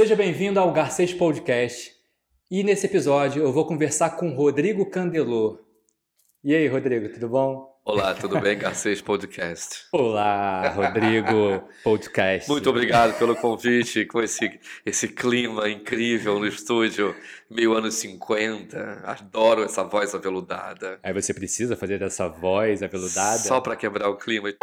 Seja bem-vindo ao Garcês Podcast. E nesse episódio eu vou conversar com Rodrigo Candelô. E aí, Rodrigo, tudo bom? Olá, tudo bem, Garcês Podcast? Olá, Rodrigo Podcast. Muito obrigado pelo convite, com esse, esse clima incrível no estúdio, meio anos 50. Adoro essa voz aveludada. Aí você precisa fazer essa voz aveludada? Só para quebrar o clima. Ih,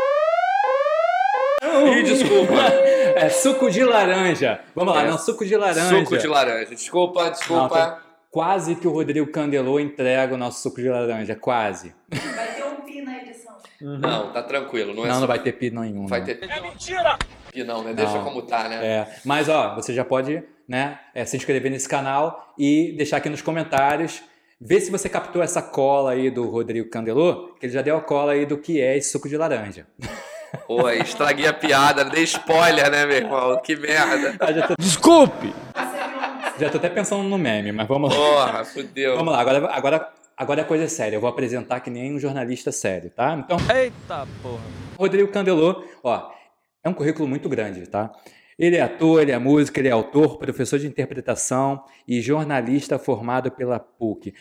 desculpa. É suco de laranja. Vamos lá, é. não, suco de laranja. Suco de laranja. Desculpa, desculpa. Não, quase que o Rodrigo Candelô entrega o nosso suco de laranja, quase. Vai ter um pi na edição. Uhum. Não, tá tranquilo. Não, é não, não vai ter pi nenhum. Vai ter... É mentira! Pi não, né? Deixa não. como tá, né? É. Mas, ó, você já pode né, é, se inscrever nesse canal e deixar aqui nos comentários Vê se você captou essa cola aí do Rodrigo Candelô, que ele já deu a cola aí do que é esse suco de laranja. Pô, estraguei a piada, dei spoiler, né, meu irmão? Que merda. Ah, tô... Desculpe! Já tô até pensando no meme, mas vamos lá. Porra, fudeu. Vamos lá, agora, agora, agora a coisa é séria. Eu vou apresentar que nem um jornalista sério, tá? Então. Eita porra! Rodrigo Candelô, ó, é um currículo muito grande, tá? Ele é ator, ele é músico, ele é autor, professor de interpretação e jornalista formado pela PUC.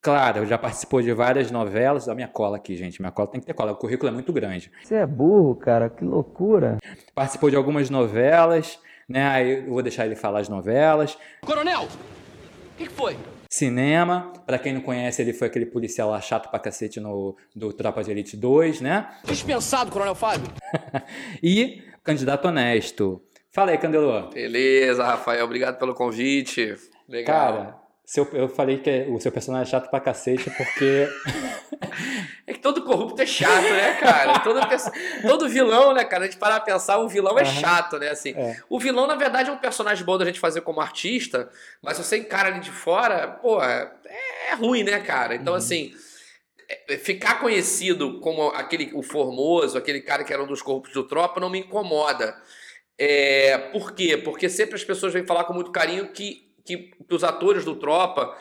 Claro, já participou de várias novelas. A minha cola aqui, gente. Minha cola tem que ter cola. O currículo é muito grande. Você é burro, cara. Que loucura. Participou de algumas novelas, né? Aí eu vou deixar ele falar as novelas. Coronel! O que, foi? Cinema. Para quem não conhece, ele foi aquele policial lá chato pra cacete no, do Tropa de Elite 2, né? Dispensado, Coronel Fábio. e candidato honesto. Fala aí, Candelô. Beleza, Rafael. Obrigado pelo convite. Legal. Cara, seu, eu falei que o seu personagem é chato pra cacete porque. é que todo corrupto é chato, né, cara? Todo, todo vilão, né, cara? A gente parar a pensar, o vilão é uhum. chato, né? Assim, é. O vilão, na verdade, é um personagem bom da gente fazer como artista, mas se você encara ele de fora, pô, é, é ruim, né, cara? Então, uhum. assim é, ficar conhecido como aquele o formoso, aquele cara que era um dos corruptos do tropa, não me incomoda. É, por quê? Porque sempre as pessoas vêm falar com muito carinho que que, que os atores do Tropa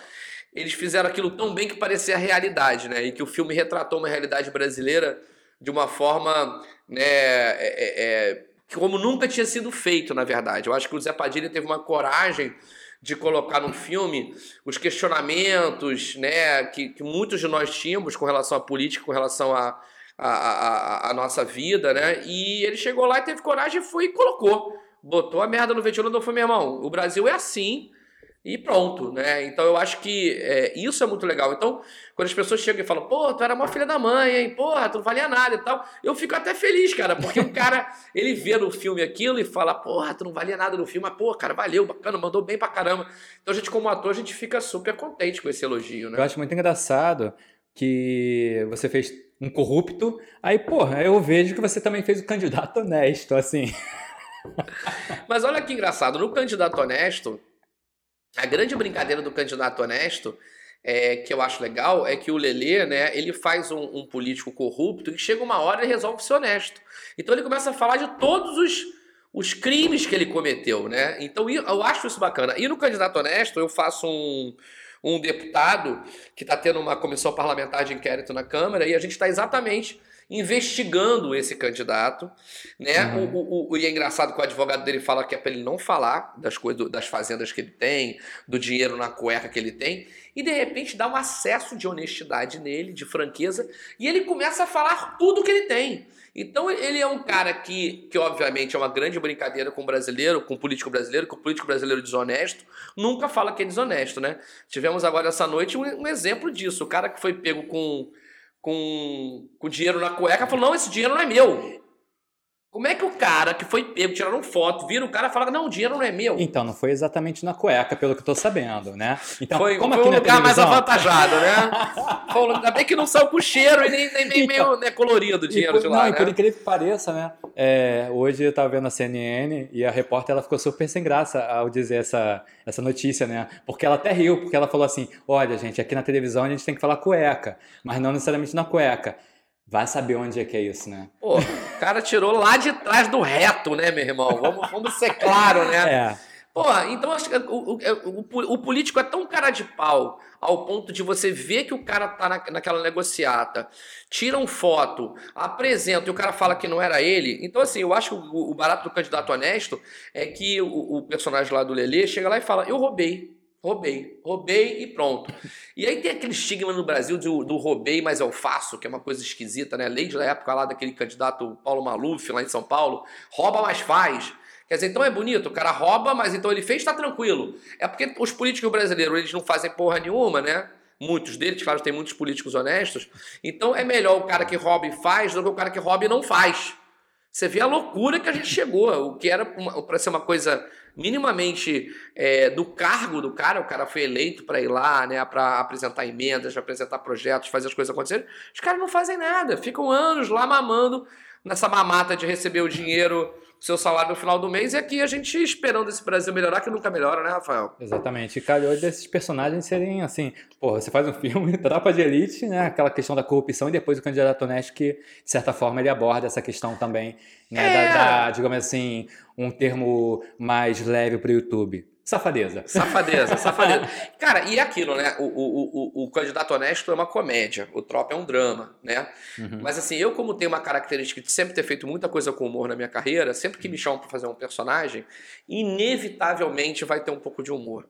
eles fizeram aquilo tão bem que parecia a realidade, né? E que o filme retratou uma realidade brasileira de uma forma, né, é, é, é como nunca tinha sido feito, na verdade. Eu acho que o Zé Padilha teve uma coragem de colocar no filme os questionamentos, né, que, que muitos de nós tínhamos com relação à política, com relação à a, a, a, nossa vida, né? E ele chegou lá e teve coragem e foi e colocou. Botou a merda no ventilador e falou: meu irmão, o Brasil é assim e pronto, né? Então eu acho que é, isso é muito legal. Então, quando as pessoas chegam e falam, pô, tu era uma filha da mãe, hein? Porra, tu não valia nada e tal, eu fico até feliz, cara, porque o cara, ele vê no filme aquilo e fala, porra, tu não valia nada no filme, mas, pô, cara, valeu, bacana, mandou bem pra caramba. Então a gente, como ator, a gente fica super contente com esse elogio, né? Eu acho muito engraçado que você fez um corrupto, aí, porra, eu vejo que você também fez o candidato honesto, assim. Mas olha que engraçado, no candidato honesto, a grande brincadeira do candidato honesto, é, que eu acho legal, é que o Lelê, né, ele faz um, um político corrupto e chega uma hora e resolve ser honesto. Então ele começa a falar de todos os, os crimes que ele cometeu, né? Então eu acho isso bacana. E no candidato honesto, eu faço um, um deputado que está tendo uma comissão parlamentar de inquérito na Câmara e a gente está exatamente investigando esse candidato, né? Uhum. O, o, o, e é engraçado que o advogado dele fala que é para ele não falar das coisas, das fazendas que ele tem, do dinheiro na cueca que ele tem, e de repente dá um acesso de honestidade nele, de franqueza, e ele começa a falar tudo que ele tem. Então ele é um cara que, que obviamente é uma grande brincadeira com o brasileiro, com o político brasileiro, que o político brasileiro desonesto nunca fala que é desonesto, né? Tivemos agora essa noite um, um exemplo disso, o cara que foi pego com com, com dinheiro na cueca, falou: não, esse dinheiro não é meu. Como é que o cara que foi pego, tiraram foto, vira o cara e fala, não, o dinheiro não é meu? Então, não foi exatamente na cueca, pelo que eu tô sabendo, né? Então, foi, como foi aqui um lugar mais avantajado, né? foi, ainda bem que não saiu com cheiro e nem, nem, nem então, meio né, colorido o dinheiro por, de lá, Não, né? e por incrível que pareça, né? É, hoje eu tava vendo a CNN e a repórter, ela ficou super sem graça ao dizer essa, essa notícia, né? Porque ela até riu, porque ela falou assim, olha, gente, aqui na televisão a gente tem que falar cueca, mas não necessariamente na cueca. Vai saber onde é que é isso, né? Pô, o cara tirou lá de trás do reto, né, meu irmão? Vamos, vamos ser claro, né? É. Porra, então acho que o, o, o, o, político é tão cara de pau ao ponto de você ver que o cara tá na, naquela negociata, tiram foto, apresenta e o cara fala que não era ele. Então, assim, eu acho que o, barato do candidato honesto é que o, personagem lá do Lelê chega lá e fala: Eu roubei. Roubei, roubei e pronto. E aí tem aquele estigma no Brasil do, do roubei, mas eu faço, que é uma coisa esquisita, né? Desde a época lá daquele candidato Paulo Maluf, lá em São Paulo, rouba, mas faz. Quer dizer, então é bonito, o cara rouba, mas então ele fez, tá tranquilo. É porque os políticos brasileiros, eles não fazem porra nenhuma, né? Muitos deles, claro, tem muitos políticos honestos. Então é melhor o cara que rouba e faz do que o cara que rouba e não faz. Você vê a loucura que a gente chegou. O que era para ser uma coisa minimamente é, do cargo do cara, o cara foi eleito para ir lá, né, para apresentar emendas, apresentar projetos, fazer as coisas acontecerem. Os caras não fazem nada, ficam anos lá mamando nessa mamata de receber o dinheiro seu salário no final do mês e aqui a gente esperando esse Brasil melhorar, que nunca melhora, né, Rafael? Exatamente. E calhou desses personagens serem assim, porra, você faz um filme, tropa de elite, né? Aquela questão da corrupção e depois o candidato honesto que, de certa forma, ele aborda essa questão também, né? É. Da, da, digamos assim, um termo mais leve para o YouTube Safadeza. Safadeza, safadeza. Cara, e é aquilo, né? O, o, o, o, candidato honesto é uma comédia, o tropa é um drama, né? Uhum. Mas assim, eu, como tenho uma característica de sempre ter feito muita coisa com humor na minha carreira, sempre que me chamam para fazer um personagem, inevitavelmente vai ter um pouco de humor.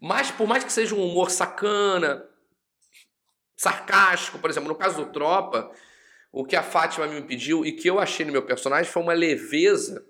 Mas por mais que seja um humor sacana, sarcástico, por exemplo, no caso do Tropa, o que a Fátima me pediu e que eu achei no meu personagem foi uma leveza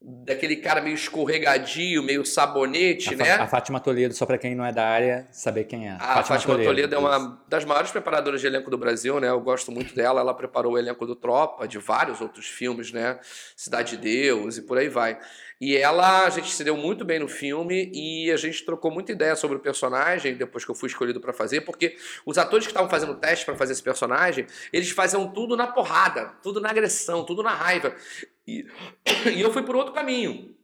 daquele cara meio escorregadio, meio sabonete, a né? A Fátima Toledo, só para quem não é da área, saber quem é. A Fátima, Fátima Toledo, Toledo, é uma das maiores preparadoras de elenco do Brasil, né? Eu gosto muito dela. Ela preparou o elenco do Tropa, de vários outros filmes, né? Cidade de Deus e por aí vai. E ela, a gente se deu muito bem no filme e a gente trocou muita ideia sobre o personagem depois que eu fui escolhido para fazer, porque os atores que estavam fazendo teste para fazer esse personagem, eles faziam tudo na porrada, tudo na agressão, tudo na raiva. E, e eu fui por outro caminho.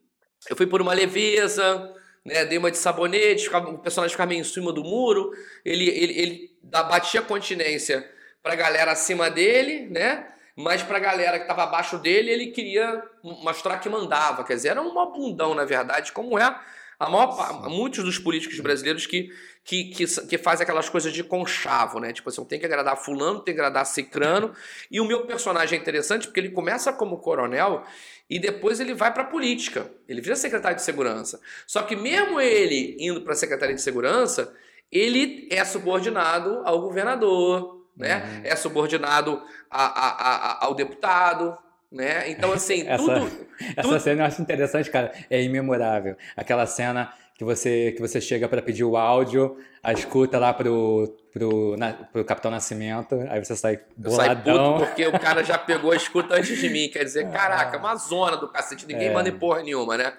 Eu fui por uma leveza, né, dei uma de sabonete, ficava, o personagem ficava meio em cima do muro, ele, ele, ele batia continência pra galera acima dele, né? Mas pra galera que tava abaixo dele, ele queria mostrar que mandava. Quer dizer, era um bundão, na verdade, como é a maior, muitos dos políticos brasileiros que, que, que, que fazem aquelas coisas de conchavo, né? Tipo assim, tem que agradar fulano, tem que agradar cicrano. E o meu personagem é interessante porque ele começa como coronel e depois ele vai para política. Ele vira secretário de segurança. Só que mesmo ele indo para secretaria de segurança, ele é subordinado ao governador, né? Uhum. É subordinado a, a, a, ao deputado, né? Então, assim, essa, tudo, Essa tudo... cena eu acho interessante, cara. É imemorável. Aquela cena que você, que você chega para pedir o áudio, a escuta lá pro, pro, na, pro Capitão Nascimento, aí você sai boladão. Sai porque o cara já pegou a escuta antes de mim. Quer dizer, caraca, uma zona do cacete, ninguém é. manda em porra nenhuma, né?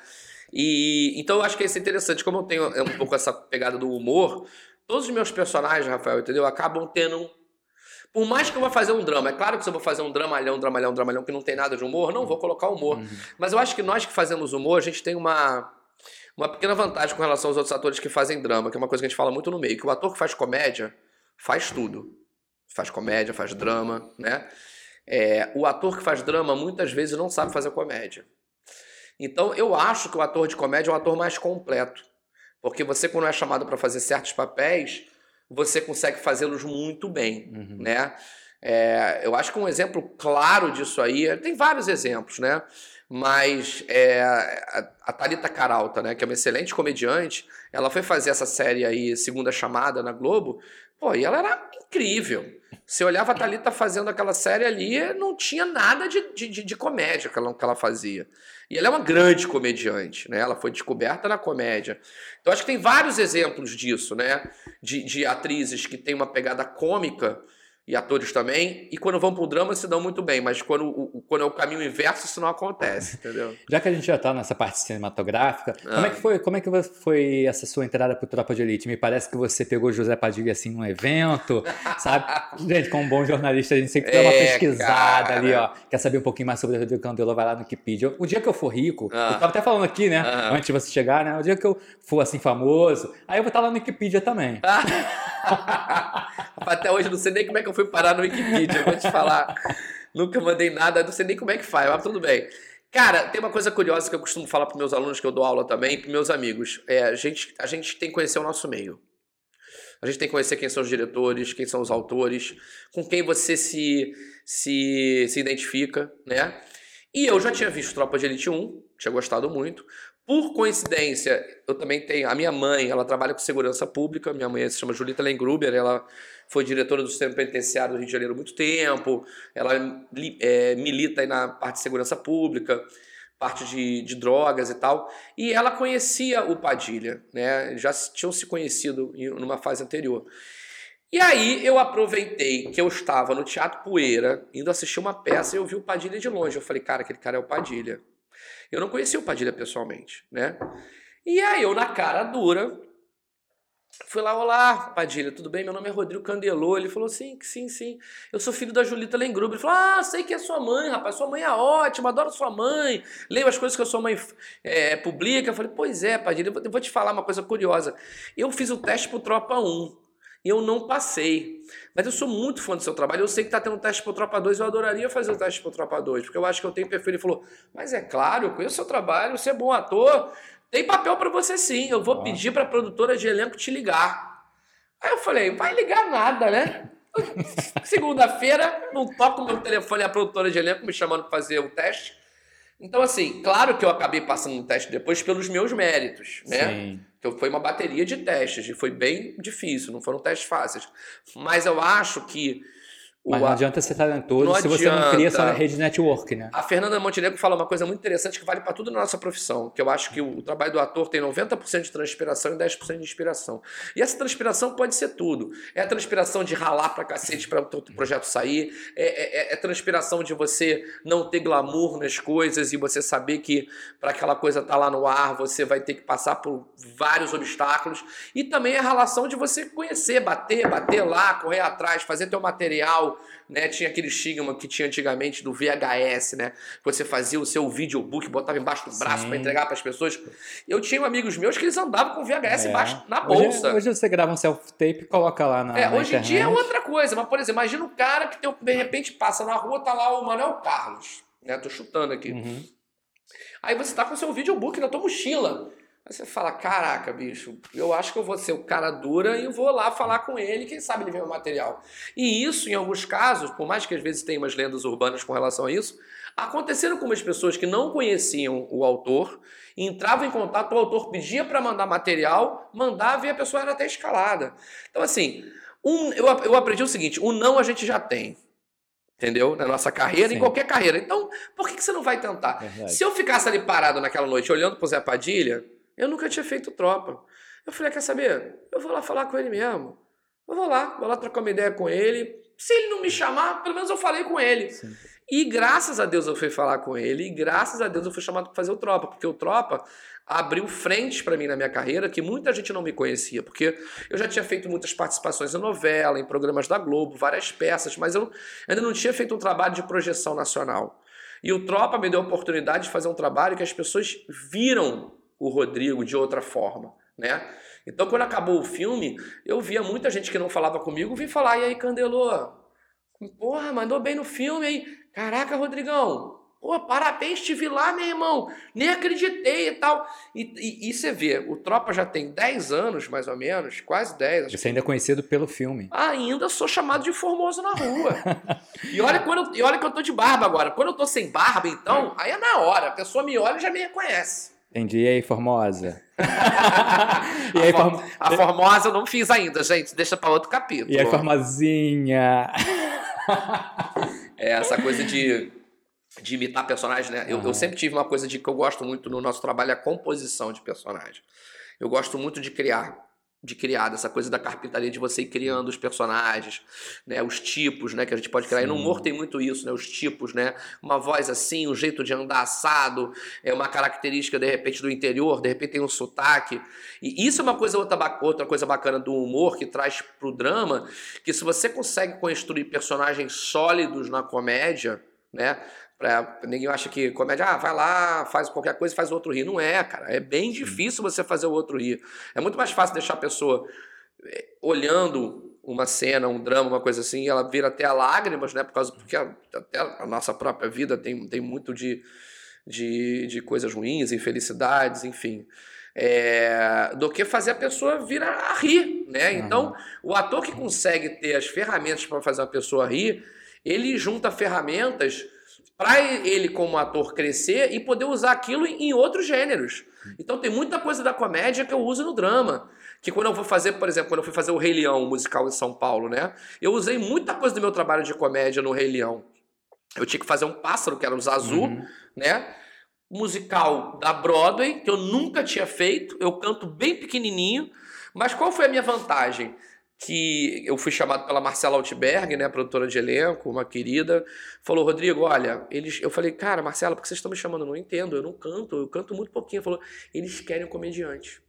E, então eu acho que isso é interessante. Como eu tenho é um pouco essa pegada do humor, todos os meus personagens, Rafael, entendeu? Acabam tendo por mais que eu vá fazer um drama, é claro que se eu vou fazer um dramalhão, dramalhão, dramalhão que não tem nada de humor, não vou colocar humor. Uhum. Mas eu acho que nós que fazemos humor, a gente tem uma, uma pequena vantagem com relação aos outros atores que fazem drama, que é uma coisa que a gente fala muito no meio, que o ator que faz comédia faz tudo. Faz comédia, faz drama, né? É, o ator que faz drama muitas vezes não sabe fazer comédia. Então eu acho que o ator de comédia é o ator mais completo. Porque você, quando é chamado para fazer certos papéis, você consegue fazê-los muito bem, uhum. né? É, eu acho que um exemplo claro disso aí, tem vários exemplos, né? Mas é, a Thalita Caralta, né, que é uma excelente comediante, ela foi fazer essa série aí, Segunda Chamada, na Globo, pô, e ela era incrível. Você olhava a Thalita fazendo aquela série ali, não tinha nada de, de, de comédia que ela, que ela fazia. E ela é uma grande comediante, né? Ela foi descoberta na comédia. Então acho que tem vários exemplos disso, né? De, de atrizes que têm uma pegada cômica e atores também, e quando vão pro drama se dão muito bem, mas quando, o, quando é o caminho inverso isso não acontece, entendeu? Já que a gente já tá nessa parte cinematográfica, ah. como é que foi, como é que foi essa sua entrada pro Tropa de Elite? Me parece que você pegou José Padilha assim num evento, sabe? Gente, como um bom jornalista, a gente sempre dá uma é, pesquisada cara. ali, ó. Quer saber um pouquinho mais sobre o Rodrigo Candelo, vai lá no Wikipedia. O dia que eu for rico, ah. eu tava até falando aqui, né, ah. antes de você chegar, né? O dia que eu for assim famoso, aí eu vou estar lá no Wikipedia também. Até hoje não sei nem como é que eu fui parar no Wikipedia, vou te falar. Nunca mandei nada, não sei nem como é que faz, mas tudo bem. Cara, tem uma coisa curiosa que eu costumo falar para meus alunos que eu dou aula também, para meus amigos. É, a gente, a gente tem que conhecer o nosso meio. A gente tem que conhecer quem são os diretores, quem são os autores, com quem você se, se, se identifica, né? E eu já tinha visto Tropa de Elite 1, tinha gostado muito. Por coincidência, eu também tenho. A minha mãe, ela trabalha com segurança pública. Minha mãe se chama Julita Lengruber, ela foi diretora do sistema penitenciário do Rio de Janeiro há muito tempo. Ela é, milita aí na parte de segurança pública, parte de, de drogas e tal. E ela conhecia o Padilha, né? Já tinham se conhecido em numa fase anterior. E aí eu aproveitei que eu estava no Teatro Poeira, indo assistir uma peça, e eu vi o Padilha de longe. Eu falei, cara, aquele cara é o Padilha. Eu não conhecia o Padilha pessoalmente, né? E aí eu, na cara dura, fui lá, olá, Padilha, tudo bem? Meu nome é Rodrigo Candelô. Ele falou, sim, sim, sim. Eu sou filho da Julita Lengruber. Ele falou, ah, sei que é sua mãe, rapaz. Sua mãe é ótima, adoro sua mãe. Leio as coisas que a sua mãe é, publica. Eu falei, pois é, Padilha, eu vou te falar uma coisa curiosa. Eu fiz o teste pro Tropa 1 eu não passei. Mas eu sou muito fã do seu trabalho. Eu sei que está tendo um teste para o Tropa 2. Eu adoraria fazer o teste para o Tropa 2, porque eu acho que eu tenho perfil. Ele falou: Mas é claro, eu conheço o seu trabalho, você é bom ator. Tem papel para você sim. Eu vou pedir para a produtora de elenco te ligar. Aí eu falei: Vai ligar nada, né? Segunda-feira, não toco meu telefone a produtora de elenco me chamando para fazer o teste. Então, assim, claro que eu acabei passando no teste depois pelos meus méritos, né? Sim. Então foi uma bateria de testes e foi bem difícil, não foram testes fáceis. Mas eu acho que mas não adianta ser talentoso se você não cria essa rede network, né? A Fernanda Montenegro fala uma coisa muito interessante que vale para tudo na nossa profissão, que eu acho que o, trabalho do ator tem 90% de transpiração e 10% de inspiração. E essa transpiração pode ser tudo. É a transpiração de ralar pra cacete para o teu projeto sair, é, é, é, é transpiração de você não ter glamour nas coisas e você saber que para aquela coisa estar tá lá no ar, você vai ter que passar por vários obstáculos. E também a relação de você conhecer, bater, bater lá, correr atrás, fazer teu material, né? Tinha aquele estigma que tinha antigamente do VHS, né? Você fazia o seu videobook, botava embaixo do braço para entregar para as pessoas. Eu tinha amigos meus que eles andavam com VHS é. embaixo na bolsa. Hoje, hoje você grava um self-tape e coloca lá na É, na hoje internet. em dia é outra coisa, mas por exemplo, imagina um cara que de repente passa na rua, tá lá o Manuel Carlos, né? Tô chutando aqui. Uhum. Aí você tá com o seu videobook na tua mochila. Aí você fala, caraca, bicho, eu acho que eu vou ser o cara dura e vou lá falar com ele, quem sabe ele vê o material. E isso, em alguns casos, por mais que às vezes tenha umas lendas urbanas com relação a isso, aconteceram com umas pessoas que não conheciam o autor, entravam em contato, o autor pedia para mandar material, mandava e a pessoa era até escalada. Então, assim, um, eu, eu aprendi o seguinte: o não a gente já tem entendeu? Na nossa carreira, Sim. em qualquer carreira. Então, por que, que você não vai tentar? Verdade. Se eu ficasse ali parado naquela noite olhando pro Zé Padilha, eu nunca tinha feito tropa. Eu falei, quer saber? Eu vou lá falar com ele mesmo. Eu vou lá, vou lá trocar uma ideia com ele. Se ele não me chamar, pelo menos eu falei com ele. Sim. E graças a Deus eu fui falar com ele, e graças a Deus eu fui chamado para fazer o Tropa, porque o Tropa abriu frentes para mim na minha carreira que muita gente não me conhecia, porque eu já tinha feito muitas participações em novela, em programas da Globo, várias peças, mas eu ainda não tinha feito um trabalho de projeção nacional. E o Tropa me deu a oportunidade de fazer um trabalho que as pessoas viram o Rodrigo de outra forma, né? Então, quando acabou o filme, eu via muita gente que não falava comigo vir falar, e aí, Candelô? Porra, mandou bem no filme aí. Caraca, Rodrigão, Pô, parabéns, estive lá, meu irmão. Nem acreditei e tal. E, e, e, você vê, o Tropa já tem 10 anos, mais ou menos, quase 10. Você ainda é conhecido pelo filme. Ainda sou chamado de formoso na rua. e, olha quando e olha que eu tô de barba agora. Quando eu tô sem barba, então, aí é na hora. A pessoa me olha e já me reconhece. Entendi. E aí, Formosa? e aí, a, form... a Formosa eu não fiz ainda, gente. Deixa para outro capítulo. E aí, Formosinha? é essa coisa de, de imitar personagens, né? Eu, eu sempre tive uma coisa de que eu gosto muito no nosso trabalho, é a composição de personagem. Eu gosto muito de criar de criar, essa coisa da carpintaria de você ir criando os personagens, né, os tipos, né, que a gente pode criar. Sim. E no humor tem muito isso, né, os tipos, né, uma voz assim, um jeito de andar assado, é uma característica de repente do interior, de repente tem um sotaque. E isso é uma coisa outra, outra coisa bacana do humor que traz pro drama, que se você consegue construir personagens sólidos na comédia, né, Pra, ninguém acha que comédia, ah, vai lá, faz qualquer coisa e faz o outro rir. Não é, cara. É bem difícil você fazer o outro rir. É muito mais fácil deixar a pessoa eh, olhando uma cena, um drama, uma coisa assim, e ela vira até a lágrimas, né? Por causa porque a, até a nossa própria vida tem, tem muito de de, de coisas ruins, infelicidades, enfim. É, do que fazer a pessoa vir a, rir, né? Então, o ator que consegue ter as ferramentas para fazer uma pessoa rir, ele junta ferramentas para ele como ator crescer e poder usar aquilo em outros gêneros. Então tem muita coisa da comédia que eu uso no drama. Que quando eu vou fazer, por exemplo, quando eu fui fazer o Rei Leão, o musical em São Paulo, né? Eu usei muita coisa do meu trabalho de comédia no Rei Leão. Eu tinha que fazer um pássaro, que era o Zazu, Uhum. né? Musical da Broadway, que eu nunca tinha feito. Eu canto bem pequenininho. Mas qual foi a minha vantagem? Que eu fui chamado pela Marcela Altberg, né, produtora de elenco, uma querida, falou: Rodrigo, olha, eles. Eu falei, cara, Marcela, por que vocês estão me chamando? Eu não entendo, eu não canto, eu canto muito pouquinho. Falou: eles querem um comediante.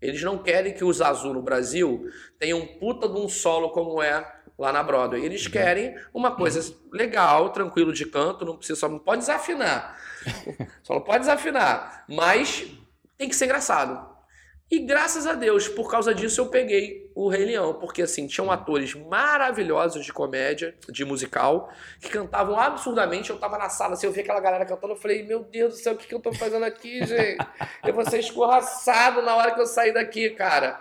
Eles não querem que o Zazu no Brasil tenha um puta de um solo como é lá na Broadway. Eles querem uma coisa legal, tranquilo de canto, não precisa, só não pode desafinar. Só não pode desafinar, mas tem que ser engraçado. E graças a Deus, por causa disso eu peguei o Rei Leão, porque assim, tinham atores maravilhosos de comédia, de musical, que cantavam absurdamente. Eu tava na sala, assim, eu vi aquela galera cantando, eu falei, meu Deus do céu, o que, que eu tô fazendo aqui, gente? Eu vou ser escorraçado na hora que eu sair daqui, cara.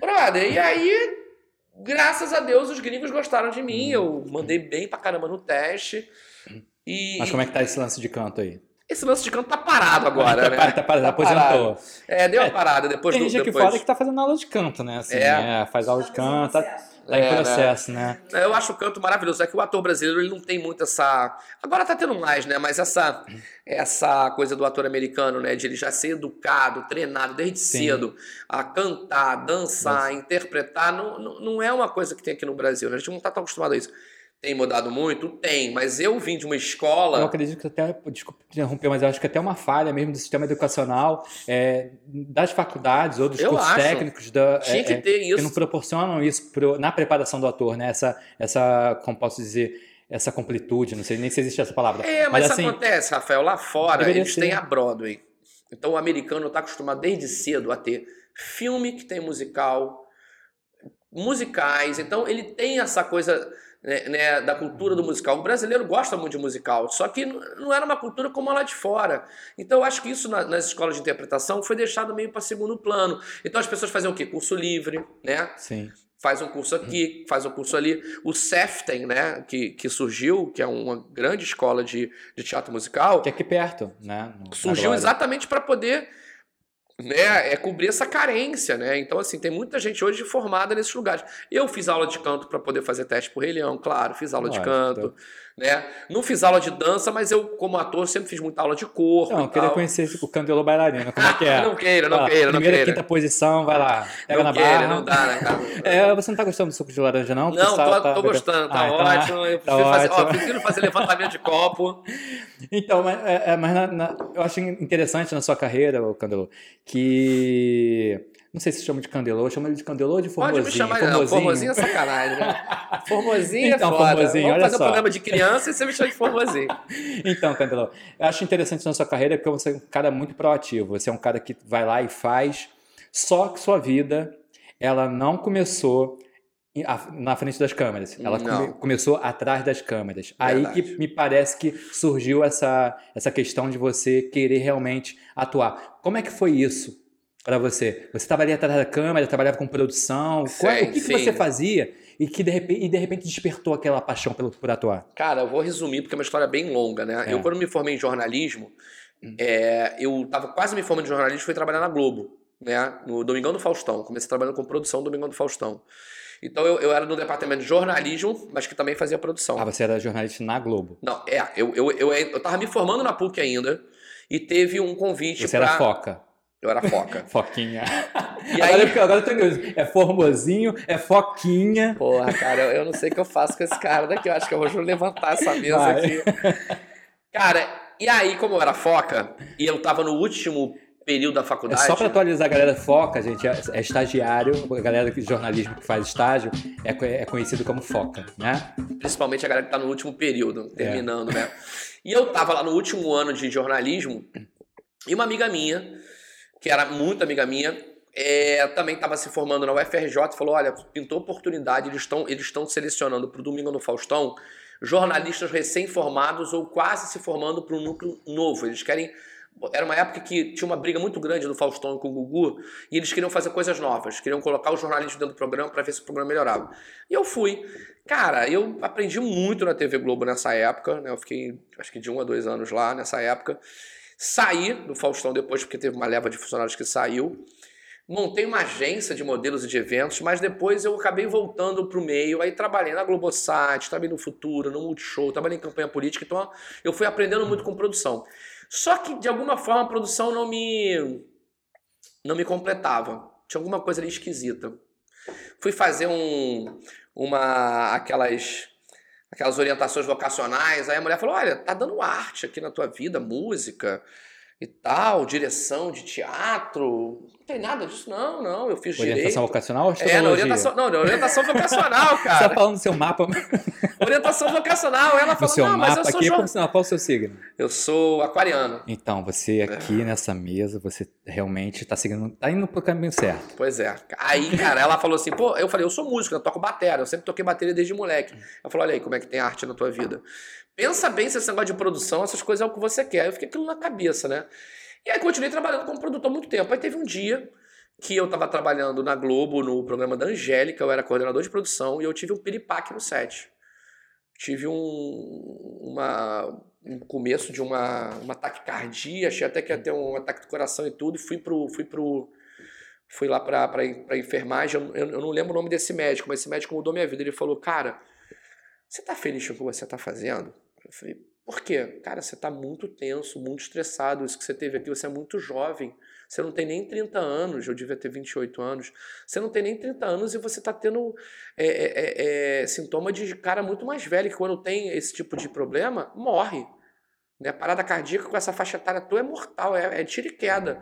Brother, e aí, graças a Deus, os gringos gostaram de mim. Eu mandei bem pra caramba no teste. E Mas como é que tá esse lance de canto aí? Esse lance de canto tá parado agora, tá, né? parado, tá parado, aposentou. É, deu uma É, parada depois Tem do. gente aqui depois... fora que tá fazendo aula de canto, né? Assim, É. né? Faz aula de canto, tá, tá É, em né? processo, né? É, Eu acho o canto maravilhoso. É que o ator brasileiro ele não tem muito essa. Agora tá tendo mais, né? Mas essa essa coisa do ator americano, né? De ele já ser educado, treinado desde Sim. cedo a cantar, dançar, interpretar, não, não, não é uma coisa que tem aqui no Brasil. né? A gente não tá tão acostumado a isso. Tem mudado muito? Tem, mas eu vim de uma escola. Eu acredito que até, desculpa te interromper, mas eu acho que até uma falha mesmo do sistema educacional, é, das faculdades ou dos Eu cursos acho. técnicos da, Tinha é, que é, ter que não isso. proporcionam isso pro- na preparação do ator, né? Essa, essa, como posso dizer, essa completude, não sei nem se existe essa palavra. É, mas, assim, acontece, Rafael, lá fora eles ser. têm a Broadway. Então o americano está acostumado desde cedo a ter filme que tem musical, musicais. Então ele tem essa coisa né, né, da cultura do musical. O brasileiro gosta muito de musical, só que não era uma cultura como a lá de fora. Então eu acho que isso na- nas escolas de interpretação foi deixado meio para segundo plano. Então as pessoas faziam o quê? Curso livre, né? Sim. faz um curso aqui, faz um curso ali. O Seften, né, que, que surgiu, que é uma grande escola de, de teatro musical, Que é aqui perto, né? surgiu exatamente para poder né, é cobrir essa carência, né? Então, assim, tem muita gente hoje formada nesses lugares. Eu fiz aula de canto para poder fazer teste pro Rei Leão, claro, fiz aula de canto, né? Não fiz aula de dança, mas eu, como ator, sempre fiz muita aula de corpo Não, eu queria tal. conhecer esse- o Candelô bailarino, como é que é? Não queira, não lá, queira, não Primeira, queira. quinta posição, vai lá. Pega Não na queira, barra. não dá, né, cara? É, você não tá gostando do suco de laranja, não? Não, tá- tô, tá tô gostando, tá Ah, então ótimo. Eu tá prefiro, fazer, ó, ótimo. prefiro fazer levantamento de copo. Então, mas, é, é, mas na- na- eu acho interessante na sua carreira, ô Candelô, que. Não sei se chama de Candelô, chama ele de Candelô ou de Formosinho? Pode me chamar, não. Formosinho é sacanagem, né? Formosinho Então, é foda. Formosinho, Vamos olha fazer só. um programa de criança e você me chama de Formosinho. Então, Candelô, eu acho interessante na sua carreira porque você é um cara muito proativo. Você é um cara que vai lá e faz. Só que sua vida, ela não começou na frente das câmeras. Ela come- começou atrás das câmeras. Aí Verdade. que me parece que surgiu essa, essa questão de você querer realmente atuar. Como é que foi isso para você? Você estava ali atrás da câmera, trabalhava com produção. Qual- Sim, o que, que você fazia e que de repente, e de repente despertou aquela paixão pelo, por atuar? Cara, eu vou resumir porque é uma história bem longa, né? É. Eu, quando me formei em jornalismo, é, eu tava quase me formando em jornalismo e fui trabalhar na Globo, né? No Domingão do Faustão. Comecei trabalhando com produção do Domingão do Faustão. Então eu, eu era no departamento de jornalismo, mas que também fazia produção. Ah, você era jornalista na Globo. Não, é, eu, eu, eu, eu tava me formando na PUC ainda e teve um convite Você pra... era foca. Eu era foca. Foquinha. E agora, aí- eu- agora eu tô curioso. É formosinho, é foquinha. Porra, cara, eu, eu não sei o que eu faço com esse cara daqui. Eu acho que eu vou levantar essa mesa Vai. aqui. Cara, e aí, como eu era foca, e eu tava no último período da É faculdade. só pra atualizar a galera foca, gente. É, é estagiário, a galera de jornalismo que faz estágio é, é conhecido como foca, né? Principalmente a galera que tá no último período, É. terminando, né? E eu tava lá no último ano de jornalismo, e uma amiga minha, que era muito amiga minha, é, também estava se formando na UFRJ, falou: olha, pintou oportunidade, eles estão eles selecionando pro Domingo no Faustão jornalistas recém-formados ou quase se formando para um núcleo novo. Eles querem era uma época que tinha uma briga muito grande do Faustão com o Gugu e eles queriam fazer coisas novas, queriam colocar os jornalistas dentro do programa para ver se o programa melhorava. E eu fui. Cara, eu aprendi muito na TV Globo nessa época, né? Eu fiquei acho que de um a dois anos lá nessa época. Saí do Faustão depois porque teve uma leva de funcionários que saiu. Montei uma agência de modelos e de eventos, mas depois eu acabei voltando para o meio. Aí trabalhei na Globosat, trabalhei no Futuro, no Multishow, trabalhei em campanha política. Então eu fui aprendendo muito com produção. Só que de alguma forma a produção não me não me completava. Tinha alguma coisa ali esquisita. Fui fazer um uma aquelas aquelas orientações vocacionais, aí a mulher falou: "Olha, tá dando arte aqui na tua vida, música e tal, direção de teatro, tem nada disso, não, não. Eu fiz orientação direito. vocacional ou É, na orientação, não, na orientação vocacional, Você cara. tá falando do seu mapa, orientação vocacional. Ela falou, seu não, mas mapa eu sou aqui, qual, não, qual o seu signo? Eu sou aquariano. Então, você aqui É. nessa mesa, você realmente tá seguindo, tá indo pro caminho certo. Pois é. Aí, cara, ela falou assim, pô, eu falei, eu sou músico, eu toco bateria, eu sempre toquei bateria desde moleque. Ela falou, olha aí, como é que tem arte na tua vida. Pensa bem se esse negócio de produção, essas coisas é o que você quer. Eu fiquei aquilo na cabeça, né? E aí continuei trabalhando como produtor muito tempo. Aí teve um dia que eu tava trabalhando na Globo, no programa da Angélica, eu era coordenador de produção, e eu tive um piripaque no set. Tive um, uma, um começo de uma, uma taquicardia, achei até que ia ter um ataque do coração e tudo, e fui pro... Fui pro fui lá pra, pra, enfermagem, eu, eu não lembro o nome desse médico, mas esse médico mudou minha vida. Ele falou, cara, você tá feliz com o que você tá fazendo? Eu falei, por quê? Cara, você tá muito tenso, muito estressado. Isso que você teve aqui, você é muito jovem. Você não tem nem 30 anos, eu devia ter 28 anos. Você não tem nem 30 anos e você tá tendo é, é, é, é, sintoma de cara muito mais velho, que quando tem esse tipo de problema, morre. Né? Parada cardíaca com essa faixa etária tua é mortal, é, é tiro e queda.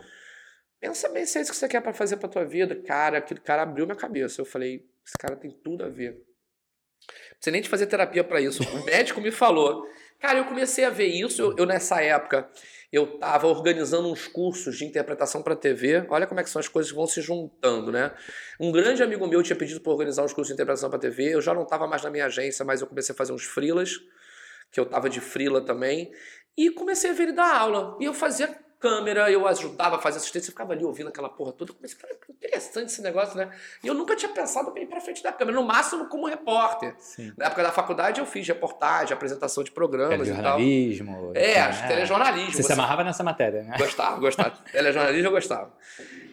Pensa bem se é isso que você quer para fazer pra tua vida. Cara, aquele cara abriu minha cabeça. Eu falei, esse cara tem tudo a ver. Não precisa nem de fazer terapia para isso. O médico me falou. Cara, eu comecei a ver isso. Eu, eu, nessa época, eu tava organizando uns cursos de interpretação para TV. Olha como é que são as coisas que vão se juntando, né? Um grande amigo meu tinha pedido para organizar uns cursos de interpretação para TV. Eu já não estava mais na minha agência, mas eu comecei a fazer uns freelas, que eu tava de freela também. E comecei a ver ele dar aula. E eu fazia câmera, eu ajudava a fazer assistência, eu ficava ali ouvindo aquela porra toda. Eu comecei, cara, que interessante esse negócio, né? E eu nunca tinha pensado em ir pra frente da câmera, no máximo como repórter. Sim. Na época da faculdade eu fiz reportagem, apresentação de programas e tal. Telejornalismo. É, acho que telejornalismo. Você se amarrava nessa matéria, né? Gostava, gostava. Telejornalismo eu gostava.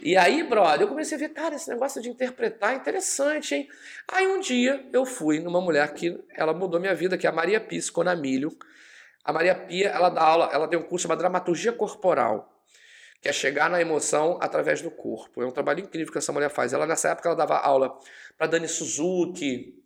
E aí, brother, eu comecei a ver, cara, esse negócio de interpretar é interessante, hein? Aí um dia eu fui numa mulher que ela mudou minha vida, que é a Maria Pia Conamilho. A Maria Pia, ela dá aula, ela tem um curso chamado Dramaturgia Corporal, que é chegar na emoção através do corpo. É um trabalho incrível que essa mulher faz. Ela, nessa época, ela dava aula para Dani Suzuki,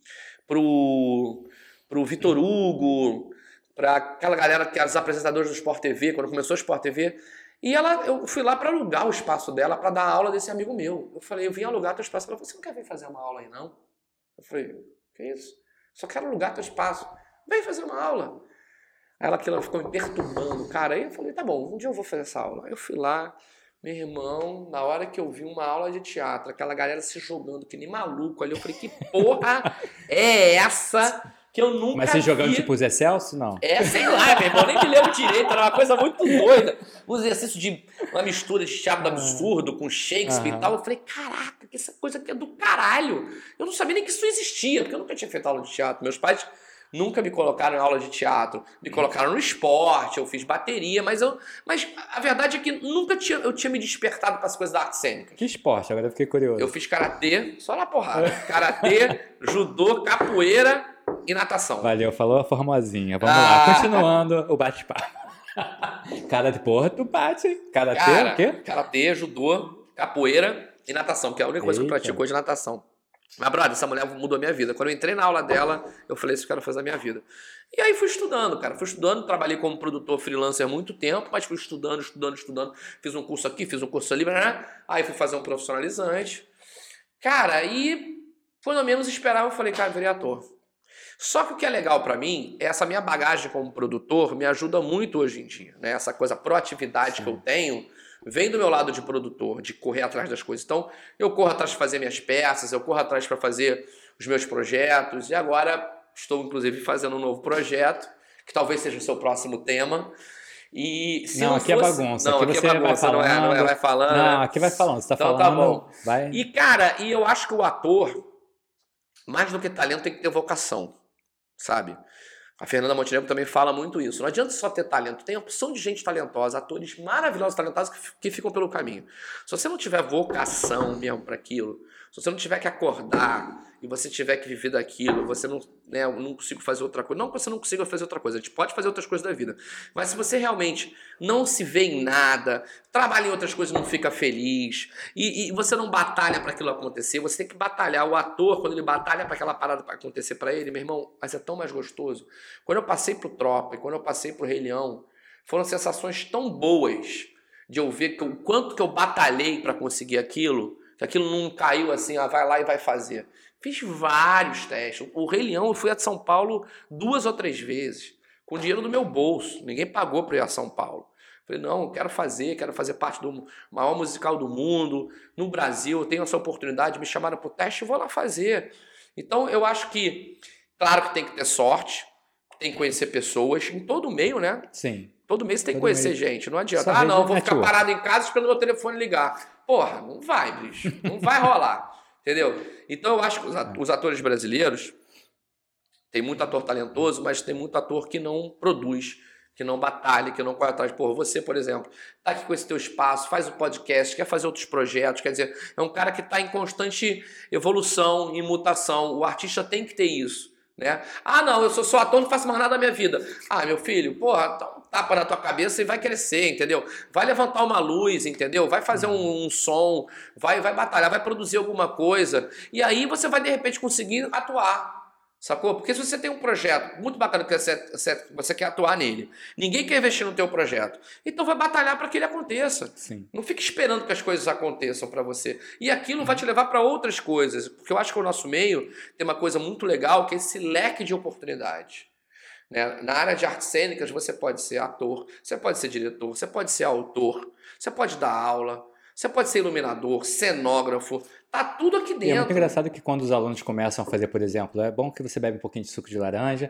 pro, pro Vitor Hugo, para aquela galera que eram os apresentadores do Sport TV, quando começou o Sport TV. E ela, eu fui lá para alugar o espaço dela para dar aula desse amigo meu. Eu falei, eu vim alugar teu espaço. Ela falou, você não quer vir fazer uma aula aí, não? Eu falei, que isso? Só quero alugar teu espaço. Vem fazer uma aula. Aí ela, aquilo ficou me perturbando, cara. Aí eu falei, tá bom, um dia eu vou fazer essa aula. Aí eu fui lá, meu irmão, na hora que eu vi uma aula de teatro, aquela galera se jogando que nem maluco ali, eu falei, que porra é essa que eu nunca Mas você jogando tipo Zé Celso? Não. É, sei lá, meu irmão, nem me lembro direito, era uma coisa muito doida. Um exercício de uma mistura de teatro absurdo com Shakespeare Aham. e tal. Eu falei, caraca, que essa coisa aqui é do caralho. Eu não sabia nem que isso existia, porque eu nunca tinha feito aula de teatro. Meus pais nunca me colocaram em aula de teatro. Me colocaram no esporte, eu fiz bateria, mas eu. Mas a verdade é que nunca tinha, eu tinha me despertado para as coisas da arte cênica. Que esporte? Agora eu fiquei curioso. Eu fiz karatê, só na porrada. Karatê, judô, capoeira e natação. Valeu, falou a formosinha. Vamos Ah. lá, continuando o bate-papo. Cara de porra, tu bate, hein? Karatê, Cara, o quê? karatê, judô, capoeira e natação, que é a única coisa que eu pratico hoje é natação. Mas, brother, essa mulher mudou a minha vida. Quando eu entrei na aula dela, eu falei isso que eu quero fazer a minha vida. E aí fui estudando, cara. Fui estudando, trabalhei como produtor freelancer há muito tempo, mas fui estudando, estudando, estudando. Fiz um curso aqui, fiz um curso ali, né? aí fui fazer um profissionalizante. Cara, aí quando menos esperava, eu falei, cara, eu virei ator. Só que o que é legal pra mim é essa minha bagagem como produtor me ajuda muito hoje em dia, né? Essa coisa proatividade que eu tenho vem do meu lado de produtor, de correr atrás das coisas. Então, eu corro atrás de fazer minhas peças, eu corro atrás para fazer os meus projetos e agora Estou, inclusive, fazendo um novo projeto, que talvez seja o seu próximo tema. E se não, não aqui é fosse... bagunça. Não, aqui, aqui você é bagunça, vai não é, não é, vai falando. Não, aqui vai falando. Você tá Então falando. tá bom. Vai. E, cara, e eu acho que o ator, mais do que talento, tem que ter vocação, sabe? A Fernanda Montenegro também fala muito isso. Não adianta só ter talento, tem opção de gente talentosa, atores maravilhosos, talentosos que, que ficam pelo caminho. Se você não tiver vocação mesmo para aquilo, se você não tiver que acordar e você tiver que viver daquilo, você não, né, não consigo fazer outra coisa. Não que você não consiga fazer outra coisa, a gente pode fazer outras coisas da vida. Mas se você realmente não se vê em nada, trabalha em outras coisas e não fica feliz, e, e você não batalha para aquilo acontecer, você tem que batalhar. O ator, quando ele batalha para aquela parada para acontecer para ele, meu irmão, mas é tão mais gostoso. Quando eu passei pro Tropa e quando eu passei pro Rei Leão, foram sensações tão boas de eu ver que, o quanto que eu batalhei para conseguir aquilo, aquilo não caiu assim, ah, vai lá e vai fazer. Fiz vários testes. O Rei Leão, eu fui a São Paulo duas ou três vezes, com dinheiro do meu bolso. Ninguém pagou para ir a São Paulo. Falei, não, quero fazer, quero fazer parte do maior musical do mundo, no Brasil, eu tenho essa oportunidade, me chamaram para o teste, eu vou lá fazer. Então, eu acho que, claro que tem que ter sorte, tem que conhecer pessoas, em todo meio, né? Sim. Todo mês tem que conhecer mês. gente, não adianta. Só ah, não, vou ficar network. parado em casa esperando meu telefone ligar. Porra, não vai, bicho. Não vai rolar. Entendeu? Então eu acho que os at- os atores brasileiros tem muito ator talentoso, mas tem muito ator que não produz, que não batalha, que não corre atrás. Porra, você, por exemplo, tá aqui com esse teu espaço, faz o podcast, quer fazer outros projetos, quer dizer, é um cara que está em constante evolução, em mutação. O artista tem que ter isso. Né? Ah, não, eu sou só ator, não faço mais nada da minha vida. Ah, meu filho, porra, um tapa na tua cabeça e vai crescer, entendeu? Vai levantar uma luz, entendeu? Vai fazer um, um som, vai, vai batalhar, vai produzir alguma coisa. E aí você vai, de repente, conseguir atuar. Sacou? Porque se você tem um projeto muito bacana que você, você- você quer atuar nele, ninguém quer investir no teu projeto. Então vai batalhar para que ele aconteça. Sim. Não fique esperando que as coisas aconteçam para você. E aquilo vai te levar para outras coisas. Porque eu acho que o nosso meio tem uma coisa muito legal que é esse leque de oportunidades. Né? Na área de artes cênicas, você pode ser ator, você pode ser diretor, você pode ser autor, você pode dar aula, você pode ser iluminador, cenógrafo. Tá tudo aqui E é dentro. muito engraçado que quando os alunos começam a fazer, por exemplo, é bom que você bebe um pouquinho de suco de laranja.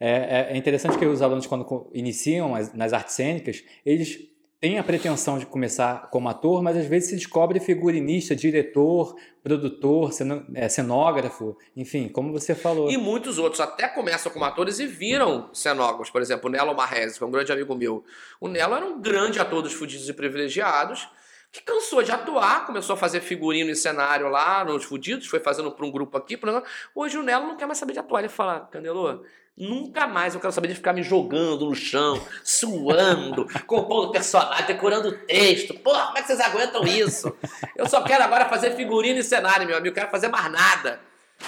É, é- é interessante que os alunos, quando iniciam as- nas artes cênicas, eles têm a pretensão de começar como ator, mas às vezes se descobre figurinista, diretor, produtor, é, cenógrafo, enfim, como você falou. E muitos outros até começam como atores e viram cenógrafos. Por exemplo, o Nelo Marrese, que é um grande amigo meu. O Nelo era um grande ator dos Fudidos e Privilegiados, que cansou de atuar, começou a fazer figurino e cenário lá nos Fudidos, foi fazendo para um grupo aqui. Hoje o Nelo não quer mais saber de atuar. Ele fala, Candelô, nunca mais eu quero saber de ficar me jogando no chão, suando, compondo personagem, decorando texto. Porra, como é que vocês aguentam isso? Eu só quero agora fazer figurino e cenário, meu amigo. Eu quero fazer mais nada.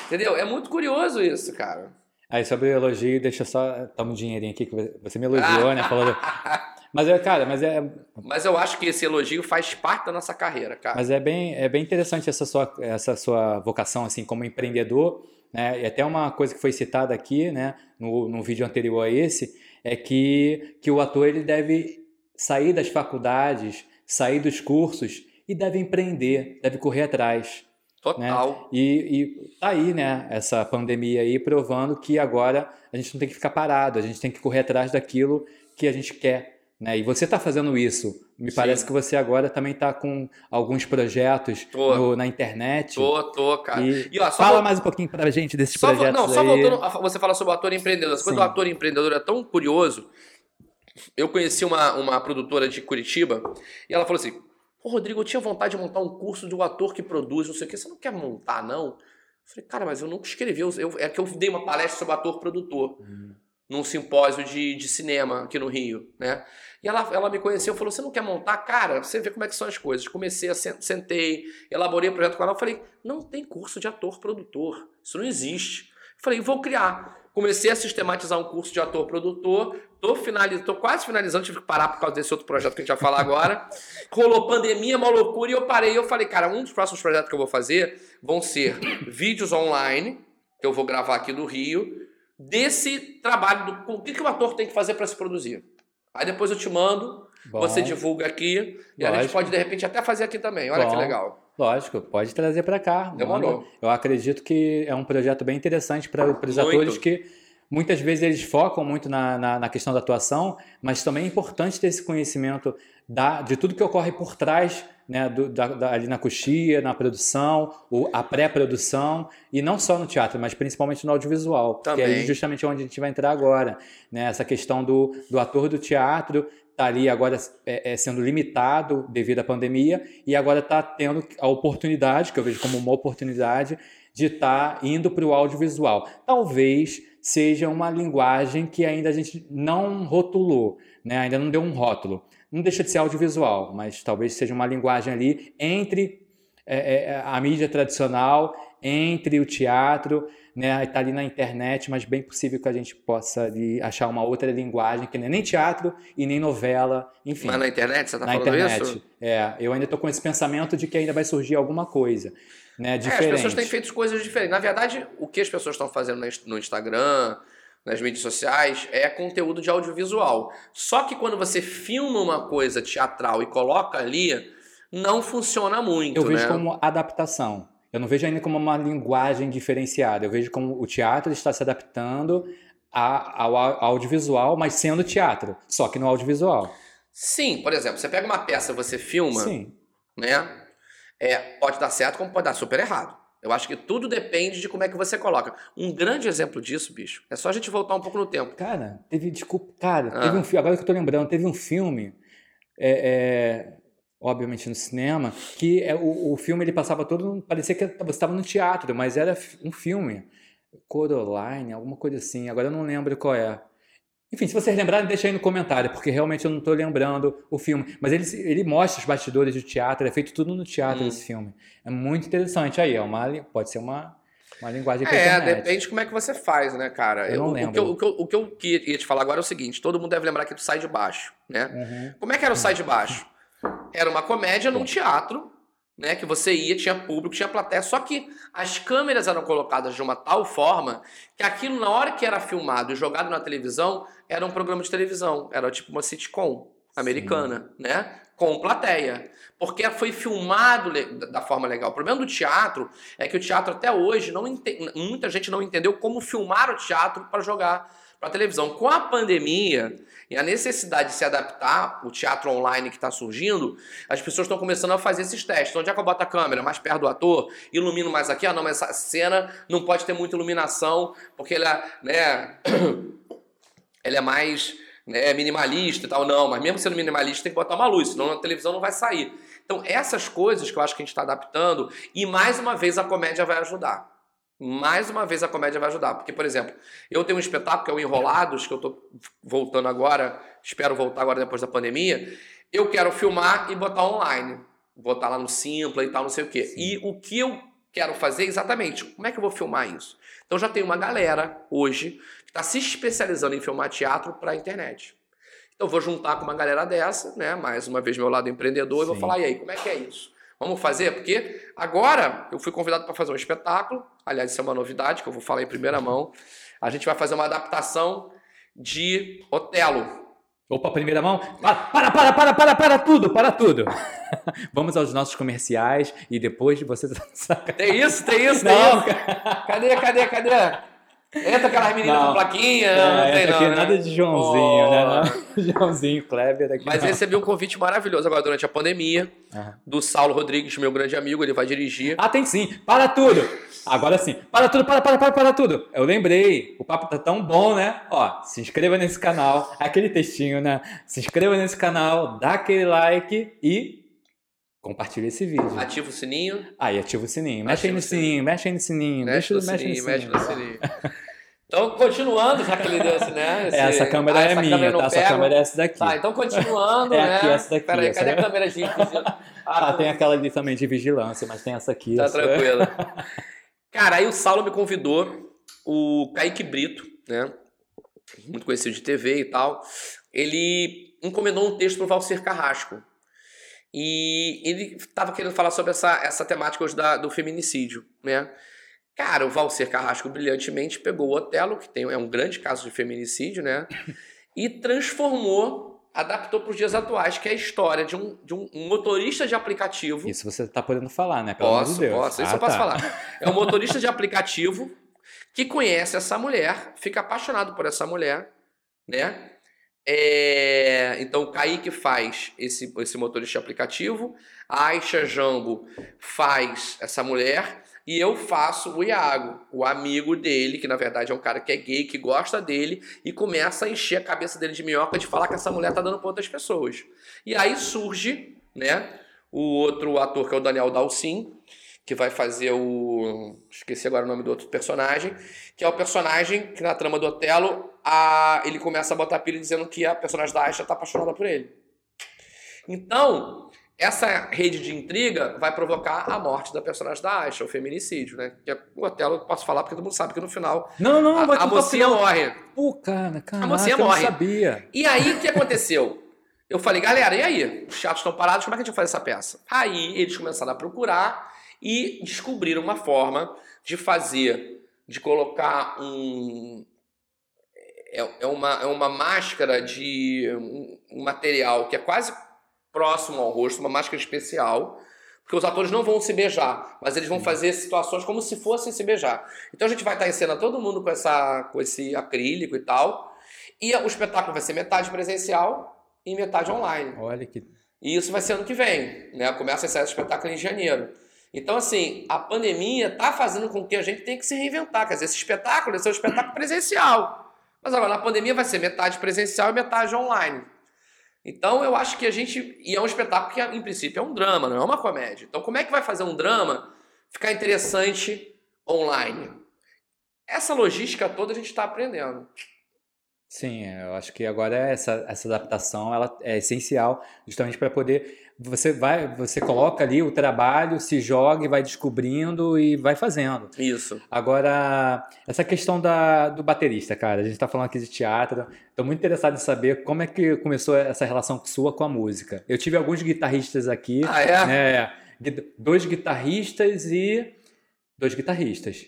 Entendeu? É muito curioso isso, cara. Aí sobre o elogio, deixa eu só. Toma um dinheirinho aqui que você me elogiou, né? Falando. Mas é, cara, mas é, Mas eu acho que esse elogio faz parte da nossa carreira, cara. Mas é bem, é bem interessante essa sua, essa sua vocação assim como empreendedor, né? E até uma coisa que foi citada aqui, né, no, no vídeo anterior a esse, é que, que o ator ele deve sair das faculdades, sair dos cursos e deve empreender, deve correr atrás. Total. E, e tá aí, né, essa pandemia aí provando que agora a gente não tem que ficar parado, a gente tem que correr atrás daquilo que a gente quer. Né? E você está fazendo isso. Me Sim. parece que você agora também está com alguns projetos no- na internet. Tô, tô, cara. E E, ó, Fala mais um pouquinho pra gente desses só projetos não, só aí. voltando, a- você fala sobre o ator empreendedor. Essa coisa Sim. do ator empreendedor é tão curioso. Eu conheci uma, uma produtora de Curitiba e ela falou assim: Ô Rodrigo, eu tinha vontade de montar um curso de um ator que produz, não sei o que. Você não quer montar, não? Eu falei, cara, mas eu nunca escrevi. Eu, eu- é que eu dei uma palestra sobre ator produtor. Hum. Num simpósio de, de cinema aqui no Rio, né? E ela, ela me conheceu e falou: Você não quer montar? Cara, você vê como é que são as coisas. Comecei sentei, elaborei o projeto com ela. Falei: Não tem curso de ator-produtor. Isso não existe. Falei: Vou criar. Comecei a sistematizar um curso de ator-produtor. Tô, finaliz... tô quase finalizando, tive que parar por causa desse outro projeto que a gente vai falar agora. Rolou pandemia, uma loucura, e eu parei. Eu falei, cara, um dos próximos projetos que eu vou fazer vão ser vídeos online, que eu vou gravar aqui do Rio, desse trabalho, do o que, que o ator tem que fazer para se produzir. Aí depois eu te mando, Bom, você divulga aqui, e a gente pode de repente até fazer aqui também. Olha que Bom. legal. Lógico, pode trazer para cá. Demorou. Eu acredito que é um projeto bem interessante para os atores que muitas vezes eles focam muito na, na, na questão da atuação, mas também é importante ter esse conhecimento da, de tudo que ocorre por trás, né, do, da, da- ali na coxia, na produção, o, a pré-produção, e não só no teatro, mas principalmente no audiovisual, que é Também. justamente onde a gente vai entrar agora. Né, essa questão do, do ator do teatro está ali agora é, é, sendo limitado devido à pandemia e agora está tendo a oportunidade, que eu vejo como uma oportunidade, de estar indo para o audiovisual. Talvez seja uma linguagem que ainda a gente não rotulou, né? ainda não deu um rótulo. Não deixa de ser audiovisual, mas talvez seja uma linguagem ali entre é, é, a mídia tradicional, entre o teatro, né? Está ali na internet, mas bem possível que a gente possa ali achar uma outra linguagem que não é nem teatro e nem novela, enfim Mas na internet você tá na falando internet. isso? É, eu ainda estou com esse pensamento de que ainda vai surgir alguma coisa, né, É, as diferente. pessoas têm feito coisas diferentes. Na verdade, o que as pessoas estão fazendo no Instagram, nas mídias sociais, é conteúdo de audiovisual. Só que quando você filma uma coisa teatral e coloca ali, não funciona muito, Eu vejo né? como adaptação. Eu não vejo ainda como uma linguagem diferenciada. Eu vejo como o teatro está se adaptando ao au- audiovisual, mas sendo teatro, só que no audiovisual. Sim, por exemplo, você pega uma peça, você filma, Sim. né? É, pode dar certo como pode dar super errado. Eu acho que tudo depende de como é que você coloca. Um grande exemplo disso, bicho, é só a gente voltar um pouco no tempo. Cara, teve, desculpa, cara, Ah. teve um filme, agora que eu tô lembrando, teve um filme, é, é, obviamente no cinema, que é, o, o filme ele passava todo, parecia que você estava no teatro, mas era um filme, Coraline, alguma coisa assim, agora eu não lembro qual é. Enfim, se vocês lembrarem, deixa aí no comentário, porque realmente eu não estou lembrando o filme. Mas ele, ele mostra os bastidores do teatro, é feito tudo no teatro Hum. esse filme. É muito interessante. Aí, é uma, pode ser uma, uma linguagem É, depende de como é que você faz, né, cara? Eu não o, lembro. que eu, o, que eu, o que eu queria te falar agora é o seguinte: todo mundo deve lembrar aqui do Sai de Baixo, né? Uhum. Como é que era o Sai de Baixo? Era uma comédia num teatro, né? Que você ia, tinha público, tinha plateia, só que as câmeras eram colocadas de uma tal forma que aquilo, na hora que era filmado e jogado na televisão, era um programa de televisão. Era tipo uma sitcom americana, né? Com plateia. Porque foi filmado da forma legal. O problema do teatro é que o teatro até hoje, não ente- muita gente não entendeu como filmar o teatro para jogar para televisão. Com a pandemia e a necessidade de se adaptar, o teatro online que está surgindo, as pessoas estão começando a fazer esses testes. Onde é que eu boto a câmera? Mais perto do ator? Ilumino mais aqui? Ah, não, mas essa cena não pode ter muita iluminação, porque ela, né, ela é mais né, minimalista e tal. Não, mas mesmo sendo minimalista, tem que botar uma luz, senão a televisão não vai sair. Então, essas coisas que eu acho que a gente está adaptando, e mais uma vez a comédia vai ajudar. Mais uma vez a comédia vai ajudar. Porque, por exemplo, eu tenho um espetáculo que é o Enrolados, que eu tô voltando agora, espero voltar agora depois da pandemia. Eu quero filmar e botar online. Botar lá no Simpla e tal, não sei o quê. E o que eu quero fazer exatamente, como é que eu vou filmar isso? Então já tem uma galera hoje que está se especializando em filmar teatro para a internet. Então eu vou juntar com uma galera dessa, né? Mais uma vez meu lado empreendedor, e vou Sim. falar, e aí, como é que é isso? Vamos fazer? Porque agora eu fui convidado para fazer um espetáculo. Aliás, isso é uma novidade que eu vou falar em primeira mão. A gente vai fazer uma adaptação de Otelo. Opa, primeira mão. Para, para, para, para, para, para tudo, para tudo. Vamos aos nossos comerciais e depois de você. Tem isso, tem isso, tem Não, isso. Cadê, cadê, cadê? Entra aquelas meninas Não. com plaquinha, É, não tem não, aqui é né? nada de Joãozinho, Pô. né? Não, Joãozinho, Kleber aqui. Mas não. recebi um convite maravilhoso agora durante a pandemia do Saulo Rodrigues, meu grande amigo, ele vai dirigir. Ah, tem sim. Para tudo. Agora sim. Para tudo, para, para, para, para tudo. Eu lembrei. O papo tá tão bom, né? Ó, se inscreva nesse canal. Aquele textinho, né? Se inscreva nesse canal, dá aquele like e compartilha esse vídeo. Ativa o sininho, Aí, ativa o sininho. Mexe aí no sininho. sininho, mexe aí no sininho. mexe deixa- no sininho, mexe no sininho. Então, continuando, já que ele deu esse, né? esse- Essa câmera Ah, é essa minha, câmera tá? Essa câmera é essa daqui. Tá, então continuando, É né? aqui, essa daqui, Peraí, essa cadê é- a câmera de Ah, Ah, tem aquela ali também de vigilância, mas tem essa aqui. Tá essa- tranquilo. Cara, aí o Saulo me convidou, o Kaique Brito, né? Muito conhecido de TV e tal. Ele encomendou um texto pro Valcir Carrasco. E ele tava querendo falar sobre essa, essa temática hoje da- do feminicídio, né? Cara, o Valcir Carrasco brilhantemente pegou o Otelo, que tem, é um grande caso de feminicídio, né? E transformou adaptou para os dias atuais, que é a história de um, de um motorista de aplicativo. Isso você está podendo falar, né? Pelo posso, de Deus. posso, isso ah, eu posso tá. falar. É um motorista de aplicativo que conhece essa mulher, fica apaixonado por essa mulher, né? É, então o Kaique faz esse, esse motorista aplicativo, a Aisha Jambo faz essa mulher e eu faço o Iago, o amigo dele, que na verdade é um cara que é gay, que gosta dele e começa a encher a cabeça dele de minhoca de falar que essa mulher tá dando pra outras pessoas. E aí surge, né, o outro ator que é o Daniel Dalcin, que vai fazer o. Esqueci agora o nome do outro personagem. Que é o personagem que na trama do Otelo a, ele começa a botar pilha dizendo que a personagem da Aisha tá apaixonada por ele. Então, essa rede de intriga vai provocar a morte da personagem da Aisha, o feminicídio, né? Que é, o Otelo eu posso falar porque todo mundo sabe que no final Não, não, vai a, a contar o mocinha morre. Pô, cara, caraca, mocinha eu não morre. sabia. E aí, o que aconteceu? Eu falei, galera, e aí? Os teatros estão parados, como é que a gente vai fazer essa peça? Aí eles começaram a procurar e descobriram uma forma de fazer, de colocar um. É, é uma, é uma máscara de um, material que é quase próximo ao rosto, uma máscara especial, porque os atores não vão se beijar, mas eles vão fazer situações como se fossem se beijar. Então a gente vai estar em cena todo mundo com, essa, com esse acrílico e tal, e o espetáculo vai ser metade presencial e metade online. Olha que. E isso vai ser ano que vem, né? Começa a esse espetáculo em janeiro. Então, assim, a pandemia tá fazendo com que a gente tenha que se reinventar. Quer dizer, esse espetáculo é um espetáculo presencial. Mas agora, na pandemia, vai ser metade presencial e metade online. Então, eu acho que a gente. E é um espetáculo que, em princípio, é um drama, não é uma comédia. Então, como é que vai fazer um drama ficar interessante online? Essa logística toda a gente está aprendendo. Sim, eu acho que agora essa, essa adaptação ela é essencial justamente para poder você vai você coloca ali o trabalho, se joga e vai descobrindo e vai fazendo. Isso. Agora, essa questão da, do baterista, cara, a gente está falando aqui de teatro, estou muito interessado em saber como é que começou essa relação sua com a música. Eu tive alguns guitarristas aqui, Ah, é? né, dois guitarristas e dois guitarristas,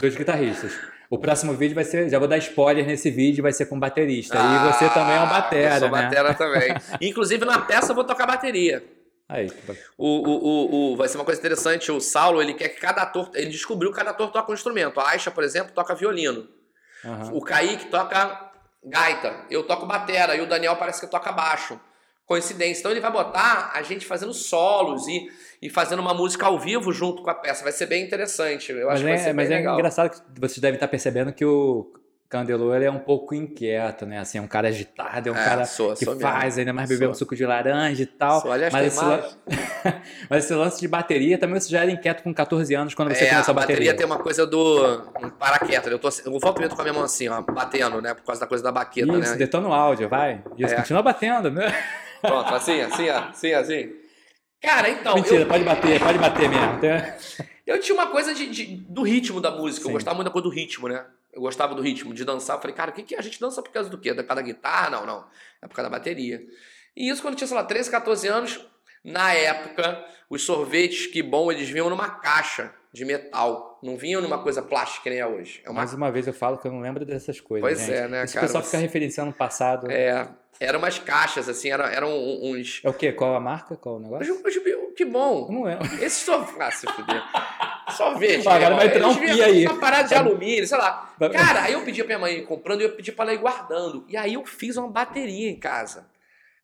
dois guitarristas. O próximo vídeo vai ser, já vou dar spoiler nesse vídeo, vai ser com baterista. e você também é um batera, Ah, eu sou né? batera também. Inclusive, na peça eu vou tocar bateria. Aí. O, o, o, o- vai ser uma coisa interessante. O Saulo, ele quer que cada ator. Ele descobriu que cada ator toca um instrumento. A Aisha, por exemplo, toca violino. Aham. O Kaique toca gaita. Eu toco batera. E o Daniel parece que toca baixo. Coincidência. Então ele vai botar a gente fazendo solos e, e fazendo uma música ao vivo junto com a peça. Vai ser bem interessante. Eu Mas, acho que vai é, ser mas bem é legal. engraçado que vocês devem estar percebendo que o Candelô ele é um pouco inquieto, né? Assim, é um cara agitado, é um É, cara sou, que sou mesmo. faz, ainda mais beber um suco de laranja e tal. Sou, aliás, mas, esse mais. lan- mas esse lance de bateria também você já era inquieto com 14 anos quando você É, começou a a bateria. bateria tem uma coisa do um paraquedas. Eu, tô, eu vou primeiro com a minha mão assim, ó, batendo, né? Por causa da coisa da baqueta, Isso, né? detona o áudio, vai. Isso, É. continua batendo, né? Pronto, assim, assim, assim, assim. Cara, então, Mentira, eu, pode bater, pode bater mesmo. eu tinha uma coisa de, de- do ritmo da música. Sim. Eu gostava muito da coisa do ritmo, né? Eu gostava do ritmo, de dançar. Eu falei, cara, o que, que a gente dança por causa do quê? Da cada guitarra? Não, não. É por causa da bateria. E isso quando eu tinha, sei lá, 13, 14 anos. Na época, os sorvetes que bom, eles vinham numa caixa de metal. Não vinham numa coisa plástica nem é hoje. É uma Mais uma vez eu falo que eu não lembro dessas coisas. Pois gente. é, né, Esse cara, pessoal você- fica referenciando o passado. É, É, eram umas caixas, assim, eram, eram uns. o quê? Qual a marca? Qual o negócio? Mas, que bom! não lembro. Esse sorvete. Ah, se fuder. Sorvete. Vai, agora vai entrar um pi aí. Uma parada de alumínio, sei lá. Cara, aí eu pedi pra minha mãe ir comprando e eu pedi pra ela ir guardando. E aí eu fiz uma bateria em casa.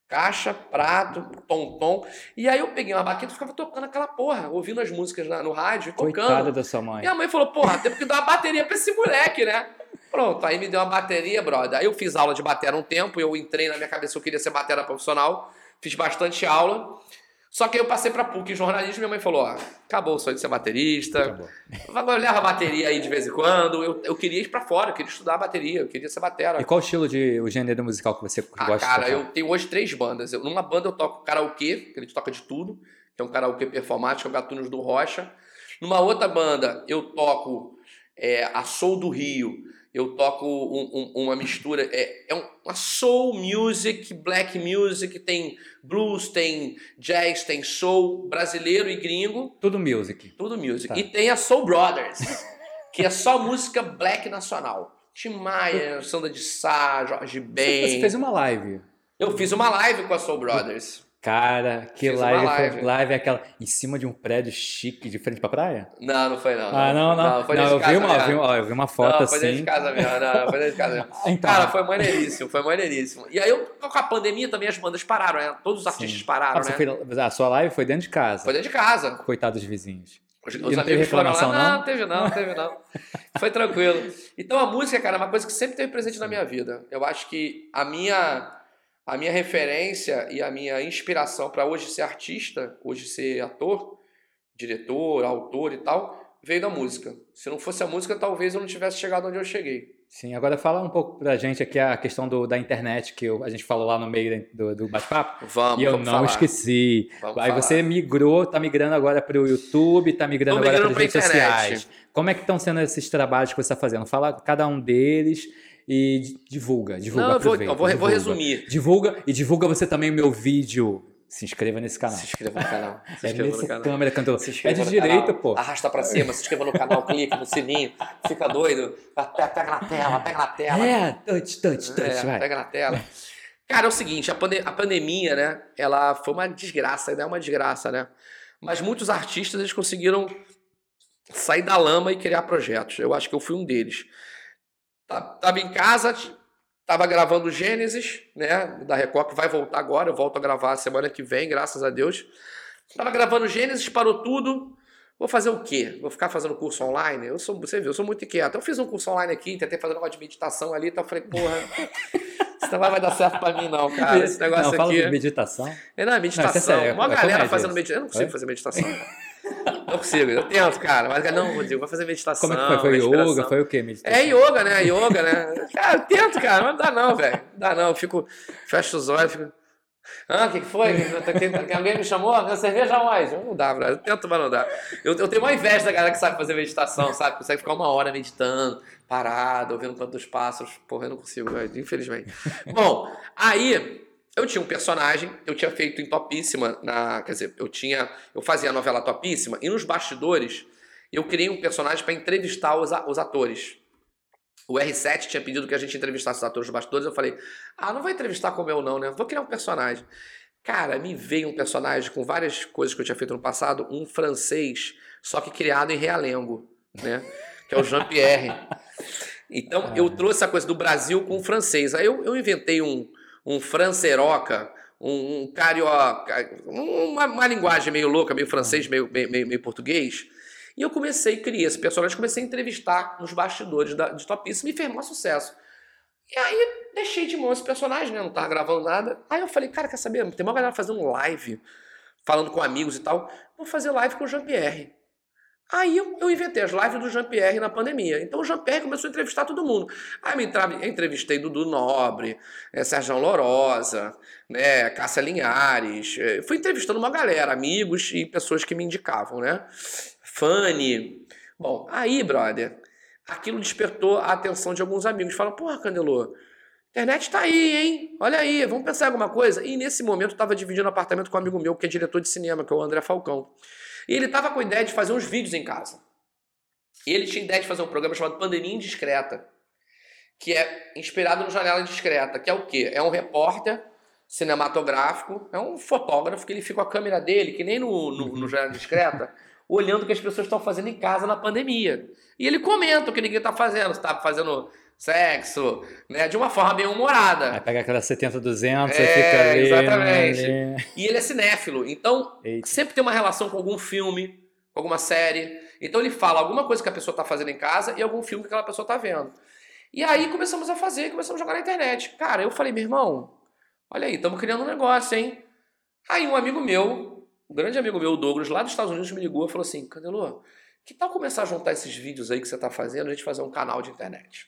Caixa, prato, tom-tom. E aí eu peguei uma baqueta e ficava tocando aquela porra, ouvindo as músicas na- no rádio tocando. Coitada da sua mãe. E a mãe falou, porra, temos que dar uma bateria pra esse moleque, né? Pronto, aí me deu uma bateria, brother. Aí eu fiz aula de batera um tempo, eu entrei na minha cabeça eu queria ser batera profissional, fiz bastante aula. Só que aí eu passei pra PUC em jornalismo e minha mãe falou, ó, acabou o sonho de ser baterista, Acabou. agora leva a bateria aí de vez em quando. Eu, eu queria ir pra fora, eu queria estudar bateria, eu queria ser batera. E qual o estilo de o gênero musical que você Ah, gosta cara, de eu tenho hoje três bandas. Eu- numa banda eu toco karaokê, que a gente toca de tudo, que é um karaokê performático, é o Gatunos do Rocha. Numa outra banda eu toco é, a Soul do Rio. Eu toco um- um- uma mistura, é, é um- uma soul music, black music, tem blues, tem jazz, tem soul, brasileiro e gringo, Tudo music. tudo music. Tá. E tem a Soul Brothers, que é só música black nacional. Tim Maia, Sandra de Sá, Jorge Ben. Você fez uma live. Eu fiz uma live com a Soul Brothers. Cara, que Fiz live, live. foi- live é aquela em cima de um prédio chique de frente pra praia? Não, não foi não. Ah, não, não. foi Não, eu, vi uma, vi, ó, eu vi uma foto não, foi dentro assim. de casa mesmo. Não, não, foi dentro de casa mesmo. Então, Cara, foi maneiríssimo, foi maneiríssimo. E aí, eu, com a pandemia também as bandas pararam, né? Todos os artistas Sim. pararam, ah, né? fez- a sua live foi dentro de casa. Foi dentro de casa. Coitado dos vizinhos. Os, E os não teve foram lá. reclamação, Não, não? não teve não, não teve não. Foi tranquilo. Então a música, cara, é uma coisa que sempre teve presente na minha vida. Eu acho que a minha a minha referência e a minha inspiração para hoje ser artista, hoje ser ator, diretor, autor e tal, veio da música. Se não fosse a música, talvez eu não tivesse chegado onde eu cheguei. Sim, agora fala um pouco pra gente aqui a questão do, da internet que eu- a gente falou lá no meio do, do bate-papo. Vamos, E eu vamos não falar. esqueci. Vamos Aí falar. você migrou, tá migrando agora para o YouTube, tá migrando Tô agora migrando para as pra redes internet. sociais. Como é que estão sendo esses trabalhos que você está fazendo? Fala cada um deles e di- divulga, divulga, Não, eu vou, aproveita, eu vou, vou divulga. resumir. Divulga e divulga você também o meu vídeo. Se inscreva nesse canal. Se inscreva no canal. Se É canal. câmera, cantor. Se É de canal, pô. Arrasta pra cima, se inscreva no canal, clica no sininho, fica doido. Pega na tela, pega na tela. É, touch, touch, touch, É, vai. pega na tela. Cara, é o seguinte, a, a pandemia, né? Ela foi uma desgraça, ainda é uma desgraça, né? Mas muitos artistas eles conseguiram sair da lama e criar projetos. Eu acho que eu fui um deles. Tá- Tava em casa, tava gravando Gênesis, né? Da Record, que vai voltar agora. Eu volto a gravar semana que vem, graças a Deus. Tava gravando Gênesis, parou tudo. Vou fazer o quê? Vou ficar fazendo curso online? Eu sou, você viu, eu sou muito inquieto. Eu fiz um curso online aqui, tentei fazer um negócio de meditação ali, então eu falei, porra, isso não vai dar certo pra mim, não, cara. Esse negócio não, fala aqui. de meditação. É, não, é meditação. Não, é sério, Uma é galera fazendo meditação. Eu não consigo É? fazer meditação. Não consigo, eu tento, cara. Mas não, Rodrigo, vai fazer meditação. Como é que foi? Foi inspiração. yoga? Foi o quê? Meditação? É yoga, né? Yoga, né? Cara, eu tento, cara, mas não dá não, velho. Não dá não. Eu fico, fecho os olhos, fico. Ah, o que, que foi? Alguém me chamou? Quer cerveja mais? Não dá, brother. Eu tento, mas não dá. Eu, eu tenho uma inveja da galera que sabe fazer meditação, sabe? Consegue ficar uma hora meditando, parado, ouvindo o canto dos pássaros. Porra, eu não consigo, velho, infelizmente. Bom, aí eu tinha um personagem, eu tinha feito em Topíssima, na, quer dizer, eu tinha, eu fazia a novela Topíssima, e nos bastidores eu criei um personagem para entrevistar os, a- os atores. O R7 tinha pedido que a gente entrevistasse os atores dos bastidores, eu falei, ah, não vou entrevistar como eu não, né? Vou criar um personagem. Cara, me veio um personagem com várias coisas que eu tinha feito no passado, um francês, só que criado em Realengo, né? Que é o Jean-Pierre. Então, eu trouxe essa coisa do Brasil com o francês. Aí eu, eu inventei um, um franceroca, um, um carioca, uma, uma linguagem meio louca, meio francês, meio, meio, meio, meio português. E eu comecei, criei esse personagem, comecei a entrevistar nos bastidores da, de Topíssimo e fez maior sucesso. E aí deixei de mão esse personagem, né? Não tava gravando nada. Aí eu falei, cara, quer saber? Tem uma galera fazendo live, falando com amigos e tal. Vou fazer live com o Jean-Pierre. Aí eu, eu inventei as lives do Jean-Pierre na pandemia. Então o Jean-Pierre começou a entrevistar todo mundo. Aí me entrevistei Dudu Nobre, eh, Sérgio Lorosa, né, Cássia Linhares. eh, Fui entrevistando uma galera, amigos e pessoas que me indicavam, né? Fanny. Bom, aí, brother, aquilo despertou a atenção de alguns amigos. Falam, porra, Candelô, internet tá aí, hein? Olha aí, vamos pensar em alguma coisa? E nesse momento eu tava dividindo apartamento com um amigo meu, que é diretor de cinema, que é o André Falcão. E ele tava com a ideia de fazer uns vídeos em casa. E ele tinha ideia de fazer um programa chamado Pandemia Indiscreta, que é inspirado no Janela Indiscreta, que é o quê? É um repórter cinematográfico, é um fotógrafo que ele fica com a câmera dele, que nem no, no, no Janela Indiscreta, olhando o que as pessoas estão fazendo em casa na pandemia. E ele comenta o que ninguém está fazendo, se está fazendo sexo, né, de uma forma bem humorada. Aí pega aquela 70, 200, aí É, fica ali. exatamente. ali. E ele é cinéfilo, então Eita. sempre tem uma relação com algum filme, com alguma série. Então ele fala alguma coisa que a pessoa está fazendo em casa e algum filme que aquela pessoa está vendo. E aí começamos a fazer, começamos a jogar na internet. Cara, eu falei, meu irmão, olha aí, estamos criando um negócio, hein? Aí um amigo meu, um grande amigo meu, o Douglas, lá dos Estados Unidos, me ligou e falou assim, Candelô, que tal começar a juntar esses vídeos aí que você está fazendo, a gente fazer um canal de internet?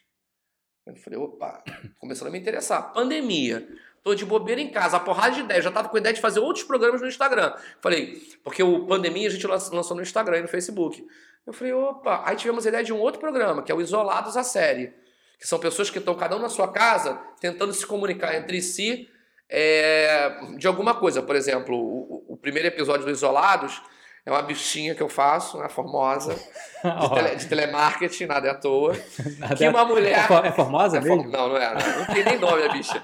Eu falei, opa, começando a me interessar. Pandemia. Tô de bobeira em casa, a porrada de ideia. Já tava com a ideia de fazer outros programas no Instagram. Falei, porque o Pandemia a gente lan- lançou no Instagram e no Facebook. Eu falei, opa. Aí tivemos a ideia de um outro programa, que é o Isolados a Série. Que são pessoas que estão cada um na sua casa, tentando se comunicar entre si é, de alguma coisa. Por exemplo, o, o primeiro episódio do Isolados é uma bichinha que eu faço, né, formosa, de, tele- de telemarketing, nada é à toa. nada- Que uma mulher. É, for- é formosa É for- mesmo? Não, não é. Não, não tem nem nome a bicha.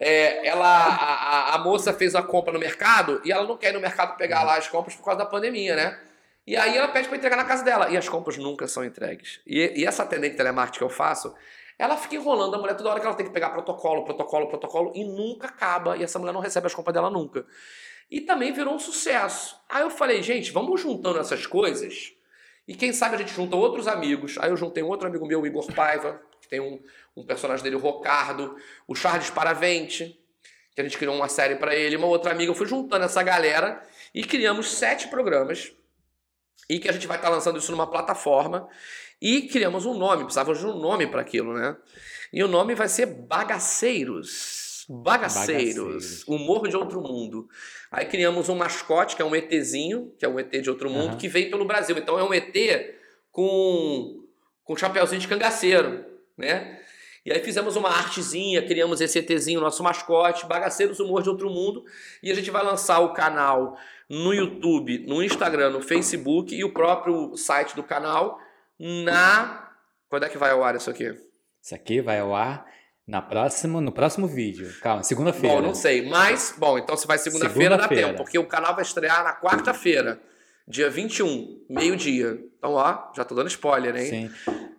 é, ela, a, a, moça fez a compra no mercado e ela não quer ir no mercado pegar lá as compras por causa da pandemia, né? E aí ela pede para entregar na casa dela. E as compras nunca são entregues. E, e essa atendente telemarketing que eu faço, ela fica enrolando a mulher toda hora que ela tem que pegar protocolo, protocolo, protocolo, e nunca acaba. E essa mulher não recebe as compras dela nunca. E também virou um sucesso. Aí eu falei, gente, vamos juntando essas coisas. E quem sabe a gente junta outros amigos. Aí eu juntei um outro amigo meu, Igor Paiva, que tem um, um personagem dele, o Rocardo, o Charles Paravente, que a gente criou uma série para ele, uma outra amiga. Eu fui juntando essa galera e criamos sete programas. E que a gente vai estar tá lançando isso numa plataforma. E criamos um nome, precisávamos de um nome para aquilo, né? E o nome vai ser Bagaceiros. Bagaceiros, Bagaceiros. Humor de Outro Mundo. Aí criamos um mascote, que é um ETzinho, que é um ET de outro mundo, uhum. que veio pelo Brasil. Então é um ET com, com chapéuzinho de cangaceiro, né? E aí fizemos uma artezinha, criamos esse ETzinho, nosso mascote, Bagaceiros Humor de Outro Mundo. E a gente vai lançar o canal no YouTube, no Instagram, no Facebook e o próprio site do canal na... Quando é que vai ao ar isso aqui? Isso aqui vai ao ar na próxima, no próximo vídeo. Calma, segunda-feira. Bom, não sei. Mas, bom, então se vai segunda-feira segunda dá tempo, porque o canal vai estrear na quarta-feira, dia 21, meio-dia. Então, ó, já tô dando spoiler, hein? Sim.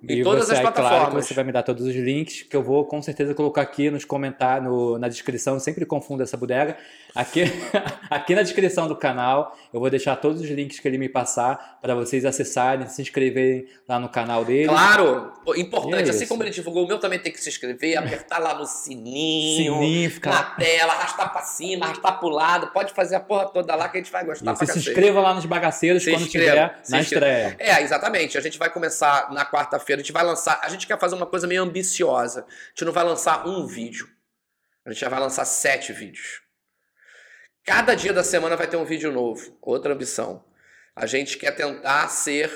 Em e todas você, as plataformas. Claro você vai me dar todos os links que eu vou com certeza colocar aqui nos comentários, no, na descrição. Eu sempre confundo essa bodega. Aqui, aqui na descrição do canal eu vou deixar todos os links que ele me passar para vocês acessarem, se inscreverem lá no canal dele. Claro, importante. É assim como ele divulgou, o meu também tem que se inscrever, apertar lá no sininho, sininho fica... na tela, arrastar para cima, arrastar para o lado. Pode fazer a porra toda lá que a gente vai gostar. Você se inscreva lá nos bagaceiros se quando inscreva, tiver na estreia. É, exatamente. A gente vai começar na quarta-feira a gente vai lançar. A gente quer fazer uma coisa meio ambiciosa. A gente não vai lançar um vídeo. A gente já vai lançar sete vídeos. Cada dia da semana vai ter um vídeo novo. Outra ambição. A gente quer tentar ser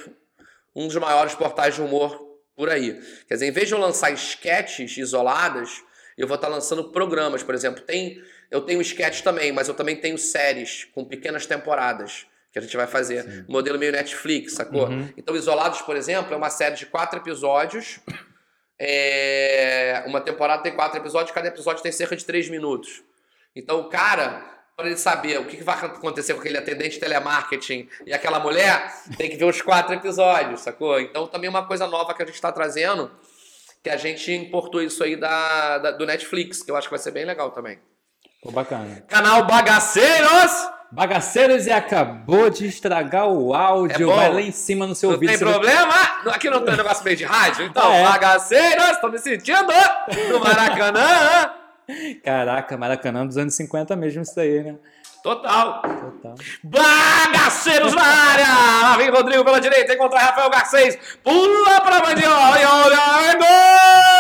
um dos maiores portais de humor por aí. Quer dizer, em vez de eu lançar sketches isoladas, eu vou estar lançando programas. Por exemplo, tem, eu tenho sketch também, mas eu também tenho séries com pequenas temporadas que a gente vai fazer. Sim. Modelo meio Netflix, sacou? Uhum. Então, Isolados, por exemplo, é uma série de quatro episódios. É... Uma temporada tem quatro episódios, cada episódio tem cerca de três minutos. Então, o cara, para ele saber o que vai acontecer com aquele atendente de telemarketing e aquela mulher, tem que ver os quatro episódios, sacou? Então, também uma coisa nova que a gente está trazendo, que a gente importou isso aí da, da, do Netflix, que eu acho que vai ser bem legal também. Pô, bacana. Canal Bagaceiros! Bagaceiros e acabou de estragar o áudio. É Vai lá em cima no seu não vídeo. Não tem problema? Aqui não tem negócio meio de rádio? Então, ah, é. Bagaceiros, estou me sentindo no Maracanã. Caraca, Maracanã dos anos 50 mesmo isso aí, né? Total. Total. Bagaceiros na área! Lá vem Rodrigo pela direita, encontra Rafael Garcês. Pula pra Mandiola e olha, o gol!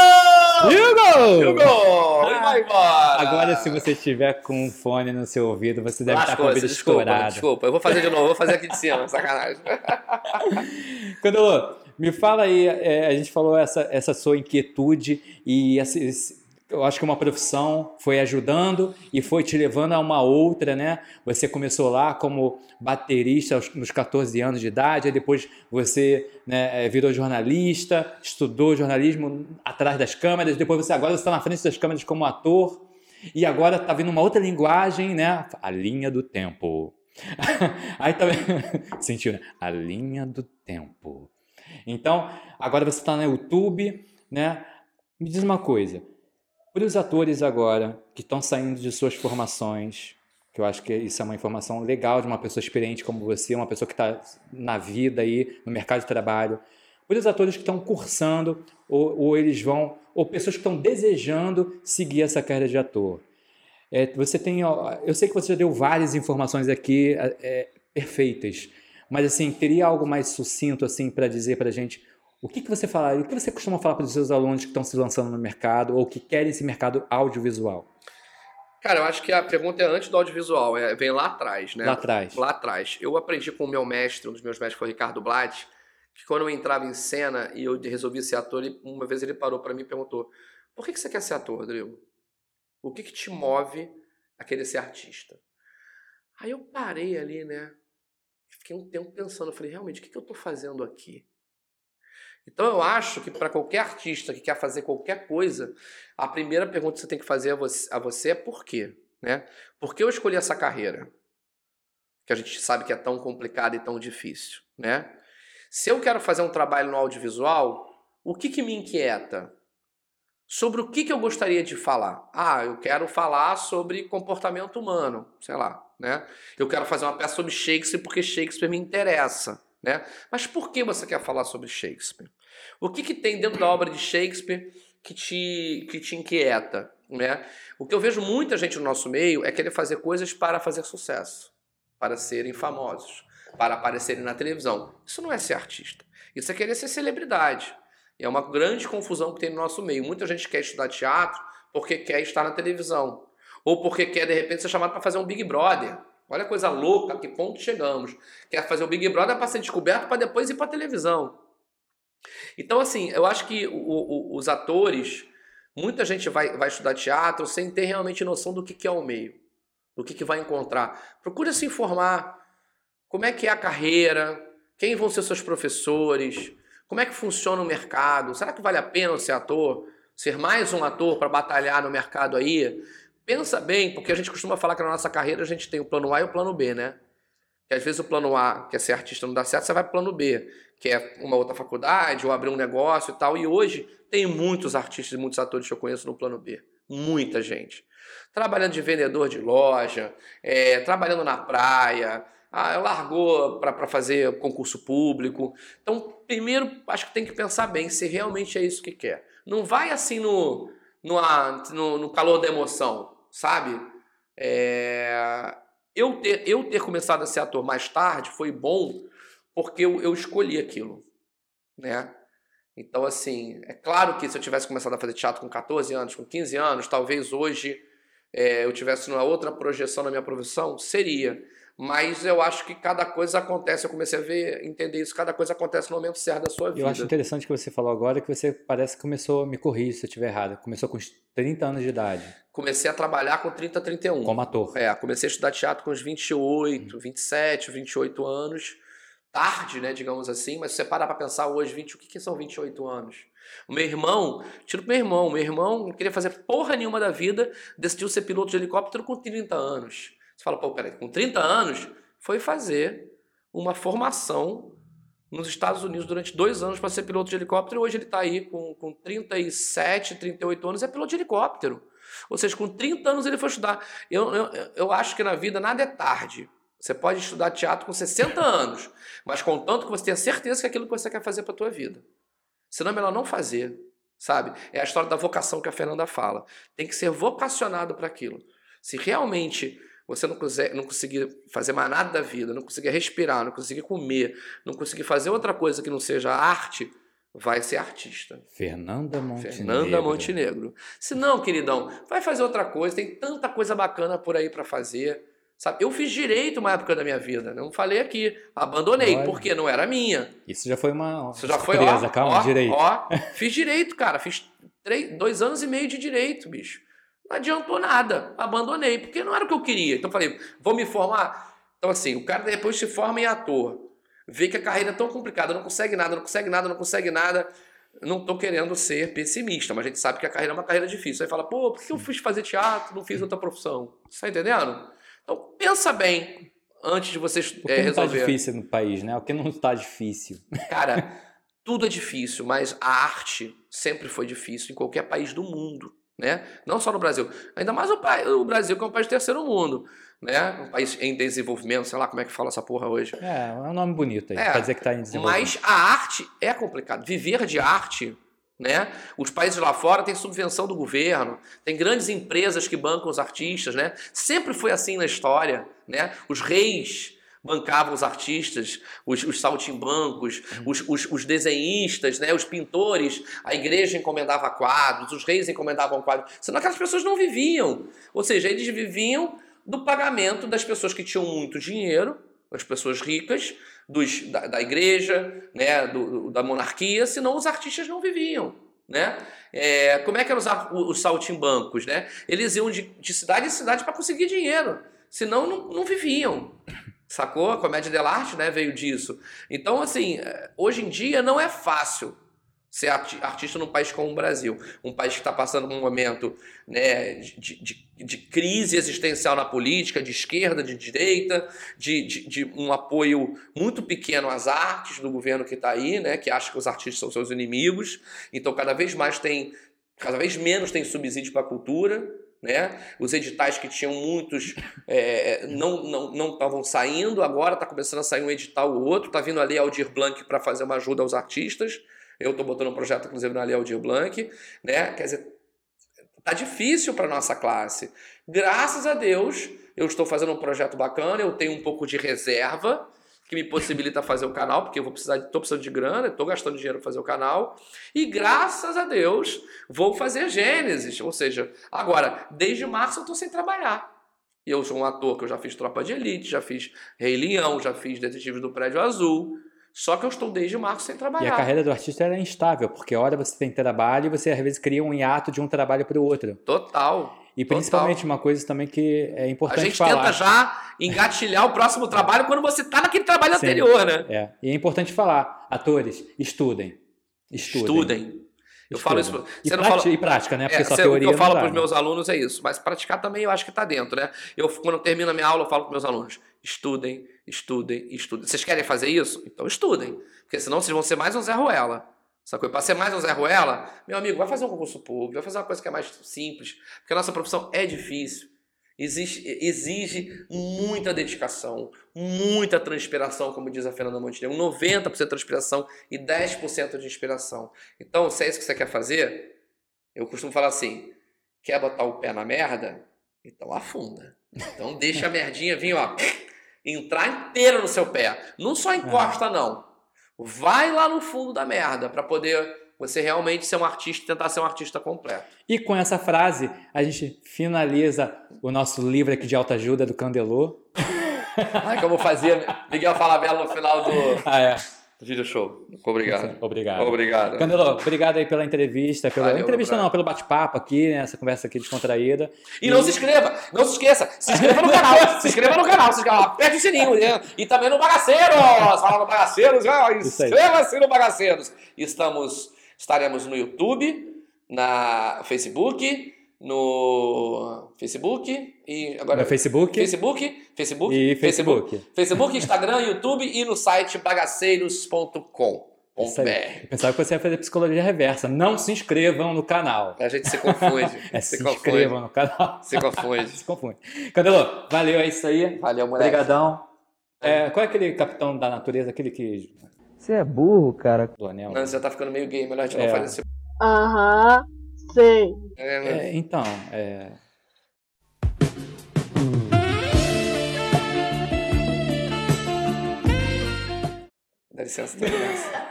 E o gol! E vai embora! Agora, se você estiver com um fone no seu ouvido, você deve estar com o ouvido desculpa, estourado. Desculpa, eu vou fazer de novo, vou fazer aqui de cima, sacanagem. Candelo, me fala aí, é, a gente falou essa, essa sua inquietude e esse eu acho que uma profissão foi ajudando e foi te levando a uma outra, né? Você começou lá como baterista nos 14 anos de idade, depois você né, é, virou jornalista, estudou jornalismo atrás das câmeras, depois você agora está na frente das câmeras como ator e agora está vindo uma outra linguagem, né? A linha do tempo. aí também sentiu, né? A linha do tempo. Então, agora você está no YouTube, né? Me diz uma coisa, para os atores agora que estão saindo de suas formações, que eu acho que isso é uma informação legal de uma pessoa experiente como você, uma pessoa que está na vida aí, no mercado de trabalho. Para os atores que estão cursando, ou, ou eles vão, ou pessoas que estão desejando seguir essa carreira de ator. É, você tem, eu sei que você já deu várias informações aqui é, é perfeitas, mas assim teria algo mais sucinto assim para dizer para a gente o que, que você fala, o que você costuma falar para os seus alunos que estão se lançando no mercado ou que querem esse mercado audiovisual? Cara, eu acho que a pergunta é antes do audiovisual, é, vem lá atrás, né? Lá atrás. Lá atrás. Eu aprendi com o meu mestre, um dos meus mestres foi o Ricardo Blatt, que quando eu entrava em cena e eu resolvi ser ator, uma vez ele parou para mim e perguntou: por que, que você quer ser ator, Rodrigo? O que, que te move a querer ser artista? Aí eu parei ali, né? Fiquei um tempo pensando, eu falei, realmente, o que, que eu estou fazendo aqui? Então eu acho que para qualquer artista que quer fazer qualquer coisa, a primeira pergunta que você tem que fazer a você, a você é por quê? Né? Por que eu escolhi essa carreira? Que a gente sabe que é tão complicada e tão difícil. Né? Se eu quero fazer um trabalho no audiovisual, o que, que me inquieta? Sobre o que, que eu gostaria de falar? Ah, eu quero falar sobre comportamento humano, sei lá. Né? Eu quero fazer uma peça sobre Shakespeare porque Shakespeare me interessa. Né? Mas por que você quer falar sobre Shakespeare? O que, que tem dentro da obra de Shakespeare que te, que te inquieta? Né? O que eu vejo muita gente no nosso meio é querer fazer coisas para fazer sucesso, para serem famosos, para aparecerem na televisão. Isso não é ser artista. Isso é querer ser celebridade. E é uma grande confusão que tem no nosso meio. Muita gente quer estudar teatro porque quer estar na televisão. Ou porque quer, de repente, ser chamado para fazer um Big Brother. Olha a coisa louca, a que ponto chegamos. Quer fazer o Big Brother para ser descoberto para depois ir para televisão. Então, assim, eu acho que o, o, os atores, muita gente vai, vai estudar teatro sem ter realmente noção do que, que é o meio, do que, que vai encontrar. Procure se informar. Como é que é a carreira? Quem vão ser seus professores? Como é que funciona o mercado? Será que vale a pena ser ator? Ser mais um ator para batalhar no mercado aí? Pensa bem, porque a gente costuma falar que na nossa carreira a gente tem o plano A e o plano B, né? Que às vezes o plano A, que é ser artista, não dá certo, você vai para o plano B, que é uma outra faculdade ou abrir um negócio e tal. E hoje tem muitos artistas e muitos atores que eu conheço no plano B. Muita gente. Trabalhando de vendedor de loja, é, trabalhando na praia, ah, largou para fazer concurso público. Então, primeiro, acho que tem que pensar bem se realmente é isso que quer. Não vai assim no, no, no, no calor da emoção sabe? É... Eu, ter, eu ter começado a ser ator mais tarde foi bom porque eu, eu escolhi aquilo, né? Então, assim, é claro que se eu tivesse começado a fazer teatro com 14 anos, com 15 anos, talvez hoje é, eu tivesse uma outra projeção na minha profissão, seria. Mas eu acho que cada coisa acontece, eu comecei a ver, entender isso, cada coisa acontece no momento certo da sua vida. Eu acho interessante que você falou agora que você parece que começou, me corrija se eu estiver errado, começou com 30 anos de idade. Comecei a trabalhar com 30, 31. Como ator. É, comecei a estudar teatro com uns 28, 27, 28 anos. Tarde, né, digamos assim, mas se você parar pra pensar hoje, 20, o que, que são 28 anos? O meu irmão, tiro pro meu irmão, meu irmão não queria fazer porra nenhuma da vida, decidiu ser piloto de helicóptero com 30 anos. Você fala, pô, peraí, com 30 anos, foi fazer uma formação nos Estados Unidos durante dois anos para ser piloto de helicóptero. Hoje ele está aí com, com 37, 38 anos, é piloto de helicóptero. Ou seja, com 30 anos ele foi estudar. Eu, eu, eu acho que na vida nada é tarde. Você pode estudar teatro com 60 anos, mas contanto que você tenha certeza que é aquilo que você quer fazer para a tua vida. Senão é melhor não fazer, sabe? É a história da vocação que a Fernanda fala. Tem que ser vocacionado para aquilo. Se realmente você não, consegue, não conseguir fazer mais nada da vida, não conseguir respirar, não conseguir comer, não conseguir fazer outra coisa que não seja arte, vai ser artista. Fernanda Montenegro. Fernanda Montenegro. Se não, queridão, vai fazer outra coisa, tem tanta coisa bacana por aí para fazer. Sabe? Eu fiz direito uma época da minha vida, não falei aqui, abandonei, Olha. porque não era minha. Isso já foi uma Isso já foi, ó, calma, ó, direito. Ó, fiz direito, cara, fiz três, dois anos e meio de direito, bicho. Não adiantou nada. Abandonei, porque não era o que eu queria. Então falei, vou me formar. Então, assim, o cara depois se forma em ator, vê que a carreira é tão complicada, não consegue nada, não consegue nada, não consegue nada. Não estou querendo ser pessimista, mas a gente sabe que a carreira é uma carreira difícil. Aí fala, pô, por que eu fiz fazer teatro, não fiz outra profissão? Você está entendendo? Então, pensa bem antes de vocês o que é, resolver. não está difícil no país, né? O que não está difícil? Cara, tudo é difícil, mas a arte sempre foi difícil em qualquer país do mundo né? Não só no Brasil, ainda mais o, país, o Brasil que é um país terceiro mundo, né? Um país em desenvolvimento, sei lá como é que fala essa porra hoje. É, é um nome bonito aí, é, quer dizer que está em desenvolvimento. Mas a arte é complicado, viver de arte, né? Os países lá fora têm subvenção do governo, tem grandes empresas que bancam os artistas, né? Sempre foi assim na história, né? Os reis bancavam os artistas, os, os saltimbancos, uhum. os, os, os, desenhistas, né, os pintores, a igreja encomendava quadros, os reis encomendavam quadros, senão aquelas pessoas não viviam. Ou seja, eles viviam do pagamento das pessoas que tinham muito dinheiro, as pessoas ricas, dos, da, da igreja, né, do, da monarquia, senão os artistas não viviam. Né? É, como é que eram os, os saltimbancos? Né? Eles iam de, de cidade em cidade para conseguir dinheiro, senão não, não viviam. Sacou? A comédia dell'arte né, veio disso. Então, assim, hoje em dia não é fácil ser artista num país como o Brasil, um país que está passando por um momento né, de, de, de, crise existencial na política, de esquerda, de direita, de, de, de um apoio muito pequeno às artes do governo que está aí, né, que acha que os artistas são seus inimigos, então cada vez mais tem, cada vez menos tem subsídio para a cultura, né? Os editais que tinham muitos é, não não não estavam saindo, agora está começando a sair um edital ou outro, está vindo ali Aldir Blanc para fazer uma ajuda aos artistas. Eu estou botando um projeto, inclusive, na Lei Aldir Blanc, né? Quer dizer, tá difícil para nossa classe. Graças a Deus, eu estou fazendo um projeto bacana, eu tenho um pouco de reserva que me possibilita fazer o canal, porque eu vou precisar, estou precisando de grana, estou gastando dinheiro para fazer o canal. E graças a Deus, vou fazer Gênesis. Ou seja, agora, desde março eu estou sem trabalhar. E eu sou um ator que eu já fiz Tropa de Elite, já fiz Rei Leão, já fiz Detetives do Prédio Azul. Só que eu estou desde março sem trabalhar. E a carreira do artista é instável, porque a hora você tem trabalho e você às vezes cria um hiato de um trabalho para o outro. Total. E principalmente Total. uma coisa também que é importante falar. A gente falar. tenta já engatilhar o próximo trabalho quando você está naquele trabalho Sim, anterior, né? É. E é importante falar, atores, estudem. Estudem. Estudem. Eu falo isso. Você e, prática, fala... e prática, né? Porque é, só teoria. O que eu falo para os meus alunos é isso. Mas praticar também eu acho que está dentro, né? Eu, quando eu termino a minha aula, eu falo para meus alunos: estudem, estudem, estudem. Vocês querem fazer isso? Então estudem. Porque senão vocês vão ser mais um Zé Ruela. Sacou? Para ser mais um Zé Ruela, meu amigo, vai fazer um concurso público, vai fazer uma coisa que é mais simples. Porque a nossa profissão é difícil. Exige, exige muita dedicação, muita transpiração, como diz a Fernanda Montenegro, 90% de transpiração e 10% de inspiração. Então, se é isso que você quer fazer, eu costumo falar assim: quer botar o pé na merda? Então afunda. Então deixa a merdinha vir, ó, entrar inteira no seu pé. Não só encosta, não. Vai lá no fundo da merda para poder você realmente ser um artista e tentar ser um artista completo. E com essa frase, a gente finaliza o nosso livro aqui de autoajuda do Candelô. Ai, que eu vou fazer Miguel Falabella no final do. Ah, é. Vídeo show. Obrigado. Obrigado. Obrigado. Candelô, obrigado aí pela entrevista, pela Valeu, entrevista não, pelo bate-papo aqui, né, essa conversa aqui descontraída. E, e, não se inscreva, não se esqueça, se inscreva no canal, se inscreva no canal, se inscreva, aperte o sininho, né? E também no Bagaceiros, fala no Bagaceiros, inscreva-se no Bagaceiros. Estamos Estaremos no YouTube, na Facebook, no Facebook e agora no Facebook, Facebook, Facebook e Facebook, Facebook, Facebook Instagram, YouTube e no site bagaceiros.com. Eu pensava que você ia fazer psicologia reversa. Não se inscrevam no canal. A gente se confunde. é, se, se inscrevam no canal. Se confunde. se confunde. Candelô, valeu, é isso aí. Valeu, moleque. Obrigadão. É, qual é aquele capitão da natureza, aquele que você é burro, cara. Do anel. Não, você já tá ficando meio gay, melhor a gente é. não fazer esse. Aham, sei. É, né? é, então, é. Dá licença, dá licença.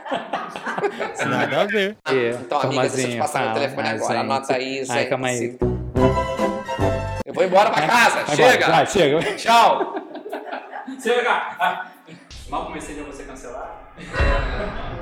Nada a ver. Ah, então, amiga, deixa eu te passar meu telefone agora. Anota aí, Ai, calma aí. Eu vou embora pra casa. Vai chega. Vai, chega. Tchau. chega. Mal comecei a você cancelar.